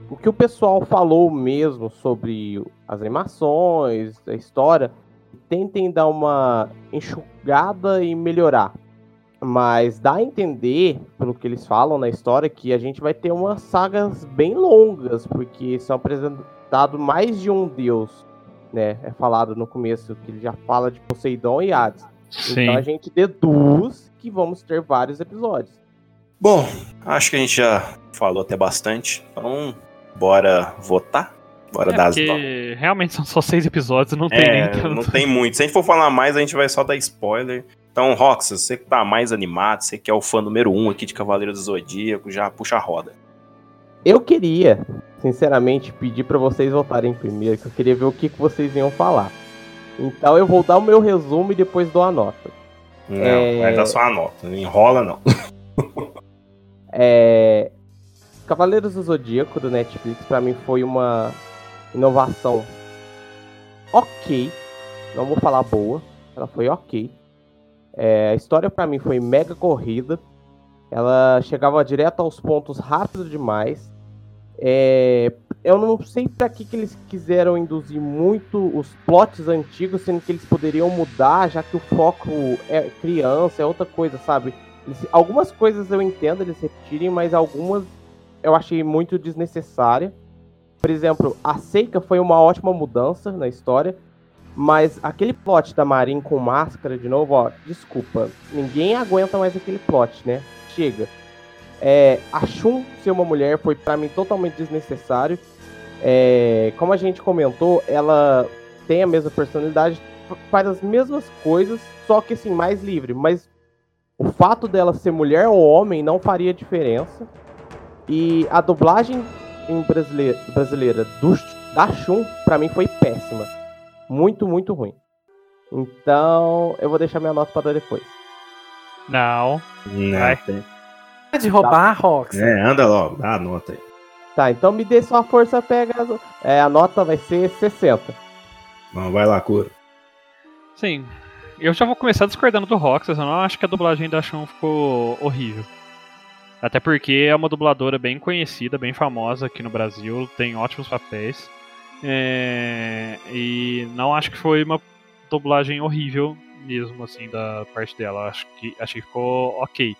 o que o pessoal falou mesmo sobre as animações, a história, e tentem dar uma enxugada e melhorar. Mas dá a entender, pelo que eles falam na história, que a gente vai ter umas sagas bem longas, porque são apresentados mais de um deus, né? É falado no começo que ele já fala de Poseidon e Hades. Então a gente deduz que vamos ter vários episódios. Bom, acho que a gente já falou até bastante, então bora votar? Bora É, dar as porque realmente são só seis episódios, não tem É, nem tanto. não tem muito. Se a gente for falar mais, a gente vai só dar spoiler. Então, Roxas, você que tá mais animado, você que é o fã número um aqui de Cavaleiro do Zodíaco, já puxa a roda. Eu queria, sinceramente, pedir pra vocês votarem primeiro, que eu queria ver o que, que vocês iam falar. Então eu vou dar o meu resumo e depois dou a nota. Não, É. vai dar só a nota. Não enrola, não. É... Cavaleiros do Zodíaco do Netflix pra mim foi uma inovação ok. Não vou falar boa, ela foi ok. É, a história pra mim foi mega corrida. Ela chegava direto aos pontos rápido demais. É, eu não sei pra que, que eles quiseram induzir muito os plots antigos, sendo que eles poderiam mudar, já que o foco é criança, é outra coisa, sabe? Eles- algumas coisas eu entendo eles repetirem, mas algumas eu achei muito desnecessária. Por exemplo, a Seika foi uma ótima mudança na história, mas aquele plot da Marin com máscara de novo, ó, desculpa, ninguém aguenta mais aquele plot, né? Chega. É, a Shun ser uma mulher foi pra mim totalmente desnecessário. É, como a gente comentou, ela tem a mesma personalidade, faz as mesmas coisas, só que assim, mais livre. Mas o fato dela ser mulher ou homem não faria diferença. E a dublagem em brasileira, brasileira do, da Shun, pra mim, foi péssima. Muito, muito ruim. Então, eu vou deixar minha nota para depois. Não. Não, Vai. tem- De roubar, Rox. É, anda logo, dá a nota aí. Tá, então me dê só a força pega. É, a nota vai ser 60. Vamos, vai lá, Cura. Sim. Eu já vou começar discordando do Roxas, eu não acho que a dublagem da Shun ficou horrível. Até porque é uma dubladora bem conhecida, bem famosa aqui no Brasil, tem ótimos papéis. É, E não acho que foi uma dublagem horrível mesmo, assim, da parte dela. Acho que, acho que ficou ok.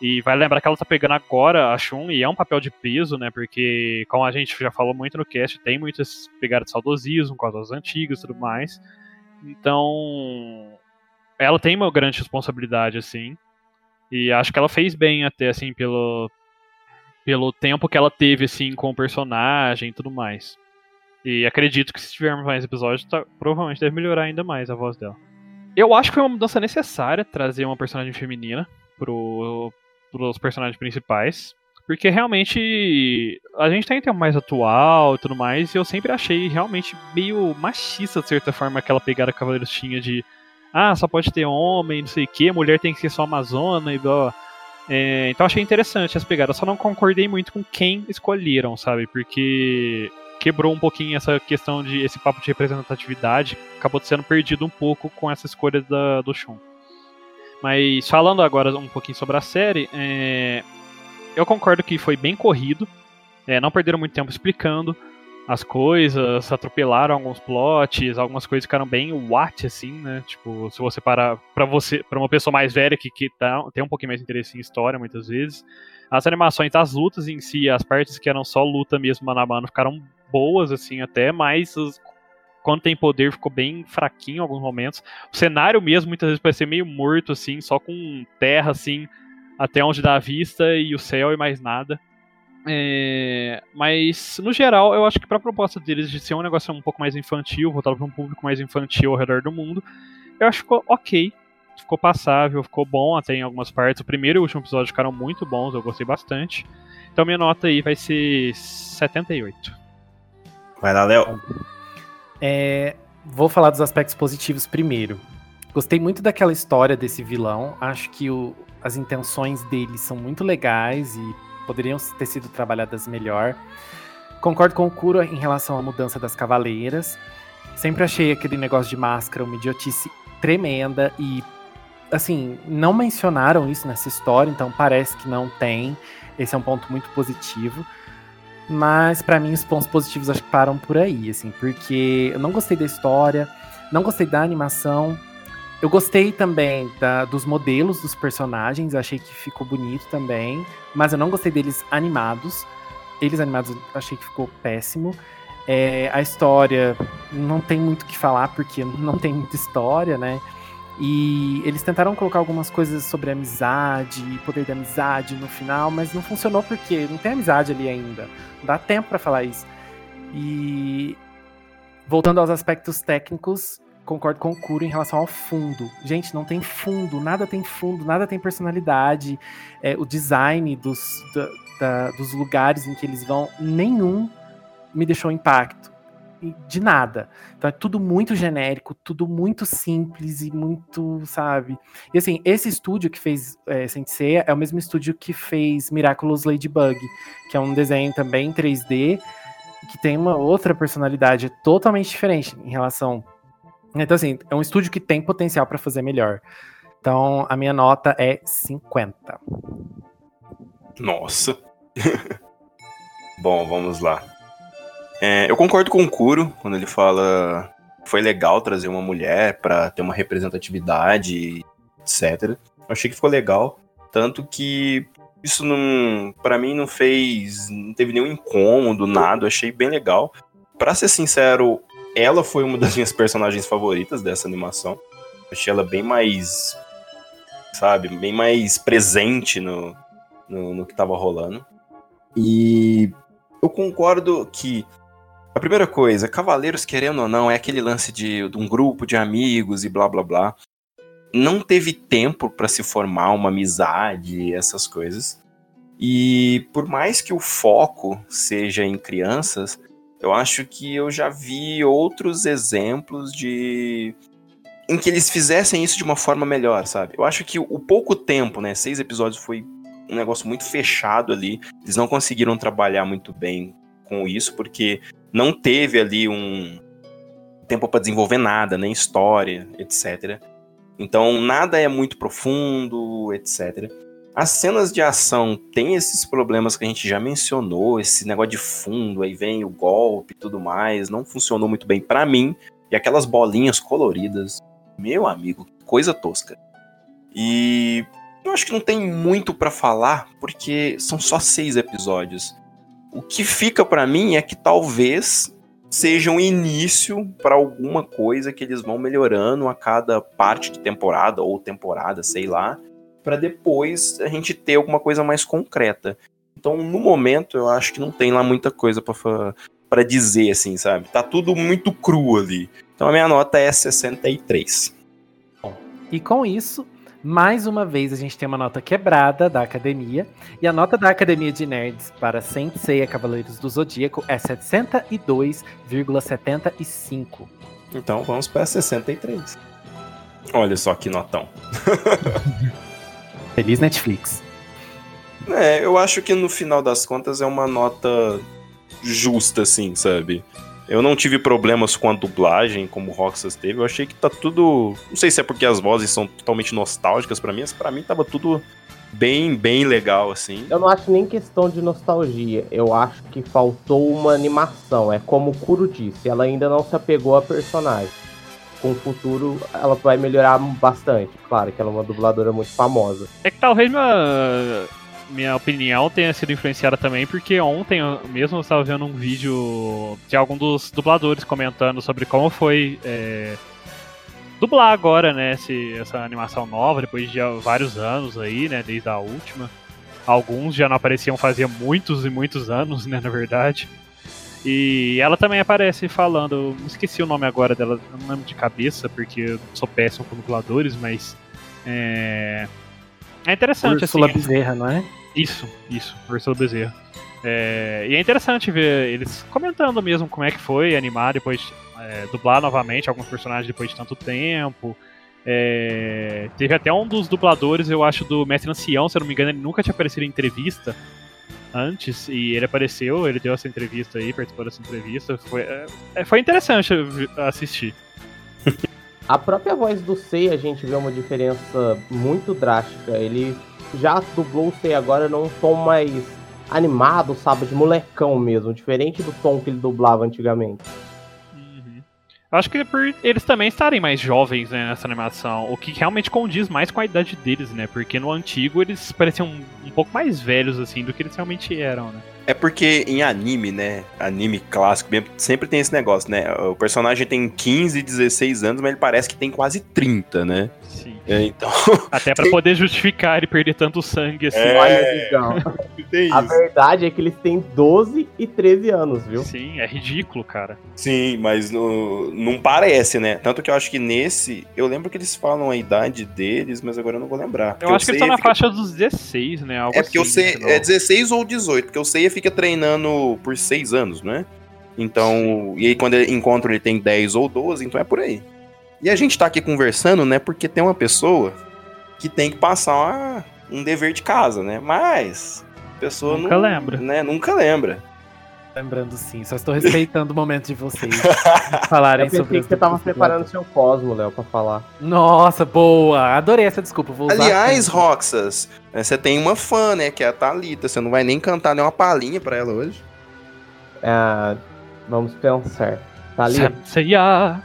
E vai lembrar que ela tá pegando agora a Shun e é um papel de peso, né? Porque, como a gente já falou muito no cast, tem muitas pegadas de saudosismo, com as antigas e tudo mais. Então, ela tem uma grande responsabilidade, assim. E acho que ela fez bem até, assim, pelo, pelo tempo que ela teve, assim, com o personagem e tudo mais. E acredito que se tivermos mais episódios, tá- provavelmente deve melhorar ainda mais a voz dela. Eu acho que foi uma mudança necessária trazer uma personagem feminina pro, pros personagens principais. Porque realmente a gente tá em tempo mais atual e tudo mais, e eu sempre achei realmente meio machista, de certa forma, aquela pegada que Cavaleiros tinha de ah, só pode ter homem, não sei o que, mulher tem que ser só amazona e blá. É, então achei interessante as pegadas, só não concordei muito com quem escolheram, sabe? Porque quebrou um pouquinho essa questão de esse papo de representatividade, acabou sendo perdido um pouco com essa escolha da, do Shun. Mas falando agora um pouquinho sobre a série, é, eu concordo que foi bem corrido, é, não perderam muito tempo explicando as coisas, atropelaram alguns plots, algumas coisas ficaram bem what assim, né? Tipo, se você parar para você, para uma pessoa mais velha que, que tá, tem um pouquinho mais de interesse em história muitas vezes, as animações, as lutas em si, as partes que eram só luta mesmo mano a mano ficaram boas assim até, mas quando tem poder ficou bem fraquinho em alguns momentos. O cenário mesmo muitas vezes parece meio morto assim, só com terra assim até onde dá a vista e o céu e mais nada. É, mas, no geral, eu acho que pra proposta deles de ser um negócio um pouco mais infantil, voltado para um público mais infantil ao redor do mundo, eu acho que ficou ok. Ficou passável, ficou bom até em algumas partes. O primeiro e o último episódio ficaram muito bons, eu gostei bastante. Então minha nota aí vai ser 78. Vai lá, Léo. É, vou falar dos aspectos positivos primeiro. Gostei muito daquela história desse vilão. Acho que o- as intenções dele são muito legais e poderiam ter sido trabalhadas melhor. Concordo com o Kuro em relação à mudança das cavaleiras. Sempre achei aquele negócio de máscara uma idiotice tremenda e assim, não mencionaram isso nessa história, então parece que não tem. Esse é um ponto muito positivo. Mas pra mim os pontos positivos acho que param por aí, assim, porque eu não gostei da história, não gostei da animação. Eu gostei também da- dos modelos dos personagens, achei que ficou bonito também, mas eu não gostei deles animados. Eles animados achei que ficou péssimo. É, a história não tem muito o que falar, porque não tem muita história, né? E eles tentaram colocar algumas coisas sobre amizade, poder da amizade no final, mas não funcionou porque não tem amizade ali ainda. Não dá tempo pra falar isso. E voltando aos aspectos técnicos, concordo com o Kuro em relação ao fundo. Gente, não tem fundo, nada tem fundo, nada tem personalidade. É, o design dos, da- da- dos lugares em que eles vão, nenhum me deixou impacto. De nada. Então é tudo muito genérico, tudo muito simples e muito, sabe? E assim, esse estúdio que fez é, Saint Seiya é o mesmo estúdio que fez Miraculous Ladybug, que é um desenho também em 3D, que tem uma outra personalidade totalmente diferente em relação. Então, assim, é um estúdio que tem potencial para fazer melhor. Então, a minha nota é 50. Nossa. Bom, vamos lá. É, eu concordo com o Kuro quando ele fala foi legal trazer uma mulher pra ter uma representatividade, etc. Eu achei que ficou legal, tanto que isso não, para mim não fez, não teve nenhum incômodo, nada. Eu achei bem legal. Pra ser sincero, ela foi uma das minhas personagens favoritas dessa animação. Achei ela bem mais, sabe, bem mais presente no, no, no que tava rolando. E eu concordo que A primeira coisa, Cavaleiros, querendo ou não, é aquele lance de, de um grupo de amigos e blá blá blá. Não teve tempo para se formar uma amizade, essas coisas. E por mais que o foco seja em crianças, eu acho que eu já vi outros exemplos de em que eles fizessem isso de uma forma melhor, sabe? Eu acho que o pouco tempo, né, seis episódios foi um negócio muito fechado ali. Eles não conseguiram trabalhar muito bem com isso porque não teve ali um tempo para desenvolver nada, nem história, etc. Então nada é muito profundo, etc. As cenas de ação têm esses problemas que a gente já mencionou, esse negócio de fundo, aí vem o golpe e tudo mais, não funcionou muito bem para mim. E aquelas bolinhas coloridas, meu amigo, coisa tosca. E eu acho que não tem muito para falar, porque são só seis episódios. O que fica para mim é que talvez seja um início para alguma coisa que eles vão melhorando a cada parte de temporada ou temporada, sei lá para depois a gente ter alguma coisa mais concreta. Então, no momento, eu acho que não tem lá muita coisa para dizer, assim, sabe? Tá tudo muito cru ali. Então, a minha nota é 63. Bom, e com isso, mais uma vez a gente tem uma nota quebrada da academia. E a nota da Academia de Nerds para Sensei Cavaleiros do Zodíaco é 72,75. Então vamos para 63. Olha só que notão. Feliz Netflix. É, eu acho que no final das contas é uma nota justa, assim, sabe? Eu não tive problemas com a dublagem, como o Roxas teve. Eu achei que tá tudo. Não sei se é porque as vozes são totalmente nostálgicas para mim, mas pra mim tava tudo bem, bem legal, assim. Eu não acho nem questão de nostalgia. Eu acho que faltou uma animação. É como o Kuro disse, ela ainda não se apegou a personagem com o futuro ela vai melhorar bastante. Claro que ela é uma dubladora muito famosa. É que talvez minha, minha opinião tenha sido influenciada também, porque ontem mesmo eu estava vendo um vídeo de algum dos dubladores comentando sobre como foi é, dublar agora, né, esse, essa animação nova, depois de vários anos aí, né, desde a última. Alguns já não apareciam fazia muitos e muitos anos, né, na verdade. E ela também aparece falando, esqueci o nome agora dela, não lembro de cabeça, porque eu sou péssimo com dubladores, mas. É, é interessante, Ursula assim. Bezerra, não é? Isso, isso, Ursula Bezerra. É, e é interessante ver eles comentando mesmo como é que foi animar depois, é, dublar novamente alguns personagens depois de tanto tempo. É, teve até um dos dubladores, eu acho, do Mestre Ancião, se eu não me engano, ele nunca tinha aparecido em entrevista antes e ele apareceu, ele deu essa entrevista aí, participou dessa entrevista. Foi, é, foi interessante assistir. A própria voz do Sei a gente vê uma diferença muito drástica. Ele já dublou o Sei agora num tom mais animado, sabe, de molecão mesmo, diferente do tom que ele dublava antigamente. Acho que é por eles também estarem mais jovens né, nessa animação, o que realmente condiz mais com a idade deles, né? Porque no antigo eles pareciam um pouco mais velhos, assim, do que eles realmente eram, né? É porque em anime, né? Anime clássico, sempre tem esse negócio, né? O personagem tem 15, 16 anos, mas ele parece que tem quase 30, né? Sim. É, então. Até para poder justificar ele perder tanto sangue assim. É... Olha, então. A verdade é que eles têm 12 e 13 anos, viu? Sim, é ridículo, cara. Sim, mas no, não parece, né? Tanto que eu acho que nesse. Eu lembro que eles falam a idade deles, mas agora eu não vou lembrar. Eu acho que eles estão na fica... faixa dos 16, né? Algo é porque assim, eu sei. É 16 ou 18, porque eu sei fica treinando por seis anos, né? Então, e aí quando ele encontra ele tem 10 ou 12, então é por aí. E a gente tá aqui conversando, né, porque tem uma pessoa que tem que passar uma, um dever de casa, né? Mas a pessoa nunca não, lembra. Né, nunca lembra. Lembrando sim, só estou respeitando o momento de vocês falarem sobre Eu que você tava preparando seu cosmo, Léo, pra falar. Nossa, boa! Adorei essa desculpa, vou usar. Aliás, Roxas, né, você tem uma fã, né, que é a Thalita. Você não vai nem cantar nem uma palhinha pra ela hoje? É, vamos pensar. Thalita. Senseiya!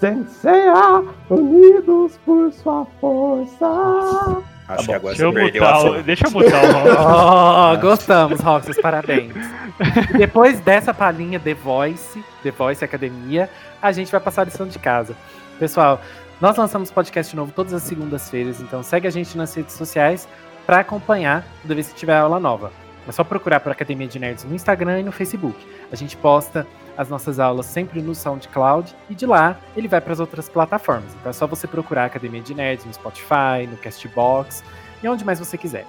Senseiya, unidos por sua força. Acho tá que agora deixa você perdeu mutar, a. Deixa eu mutar o Roxas. Oh, gostamos, Roxas, parabéns. Depois dessa palhinha The Voice, The Voice Academia, a gente vai passar a lição de casa. Pessoal, nós lançamos podcast novo todas as segundas-feiras, então segue a gente nas redes sociais para acompanhar toda vez que tiver aula nova. É só procurar por Academia de Nerds no Instagram e no Facebook. A gente posta as nossas aulas sempre no SoundCloud e de lá ele vai para as outras plataformas. Então é só você procurar Academia de Nerds no Spotify, no Castbox e onde mais você quiser.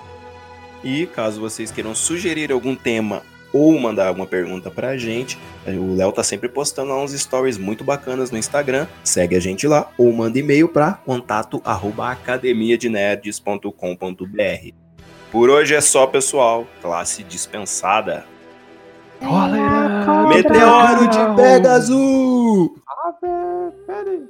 E caso vocês queiram sugerir algum tema ou mandar alguma pergunta pra gente, o Léo tá sempre postando lá uns stories muito bacanas no Instagram. Segue a gente lá ou manda e-mail para contato arroba academiadenerds.com.br. Por hoje é só, pessoal. Classe dispensada. Meteoro de Pegasus! Ave, peraí.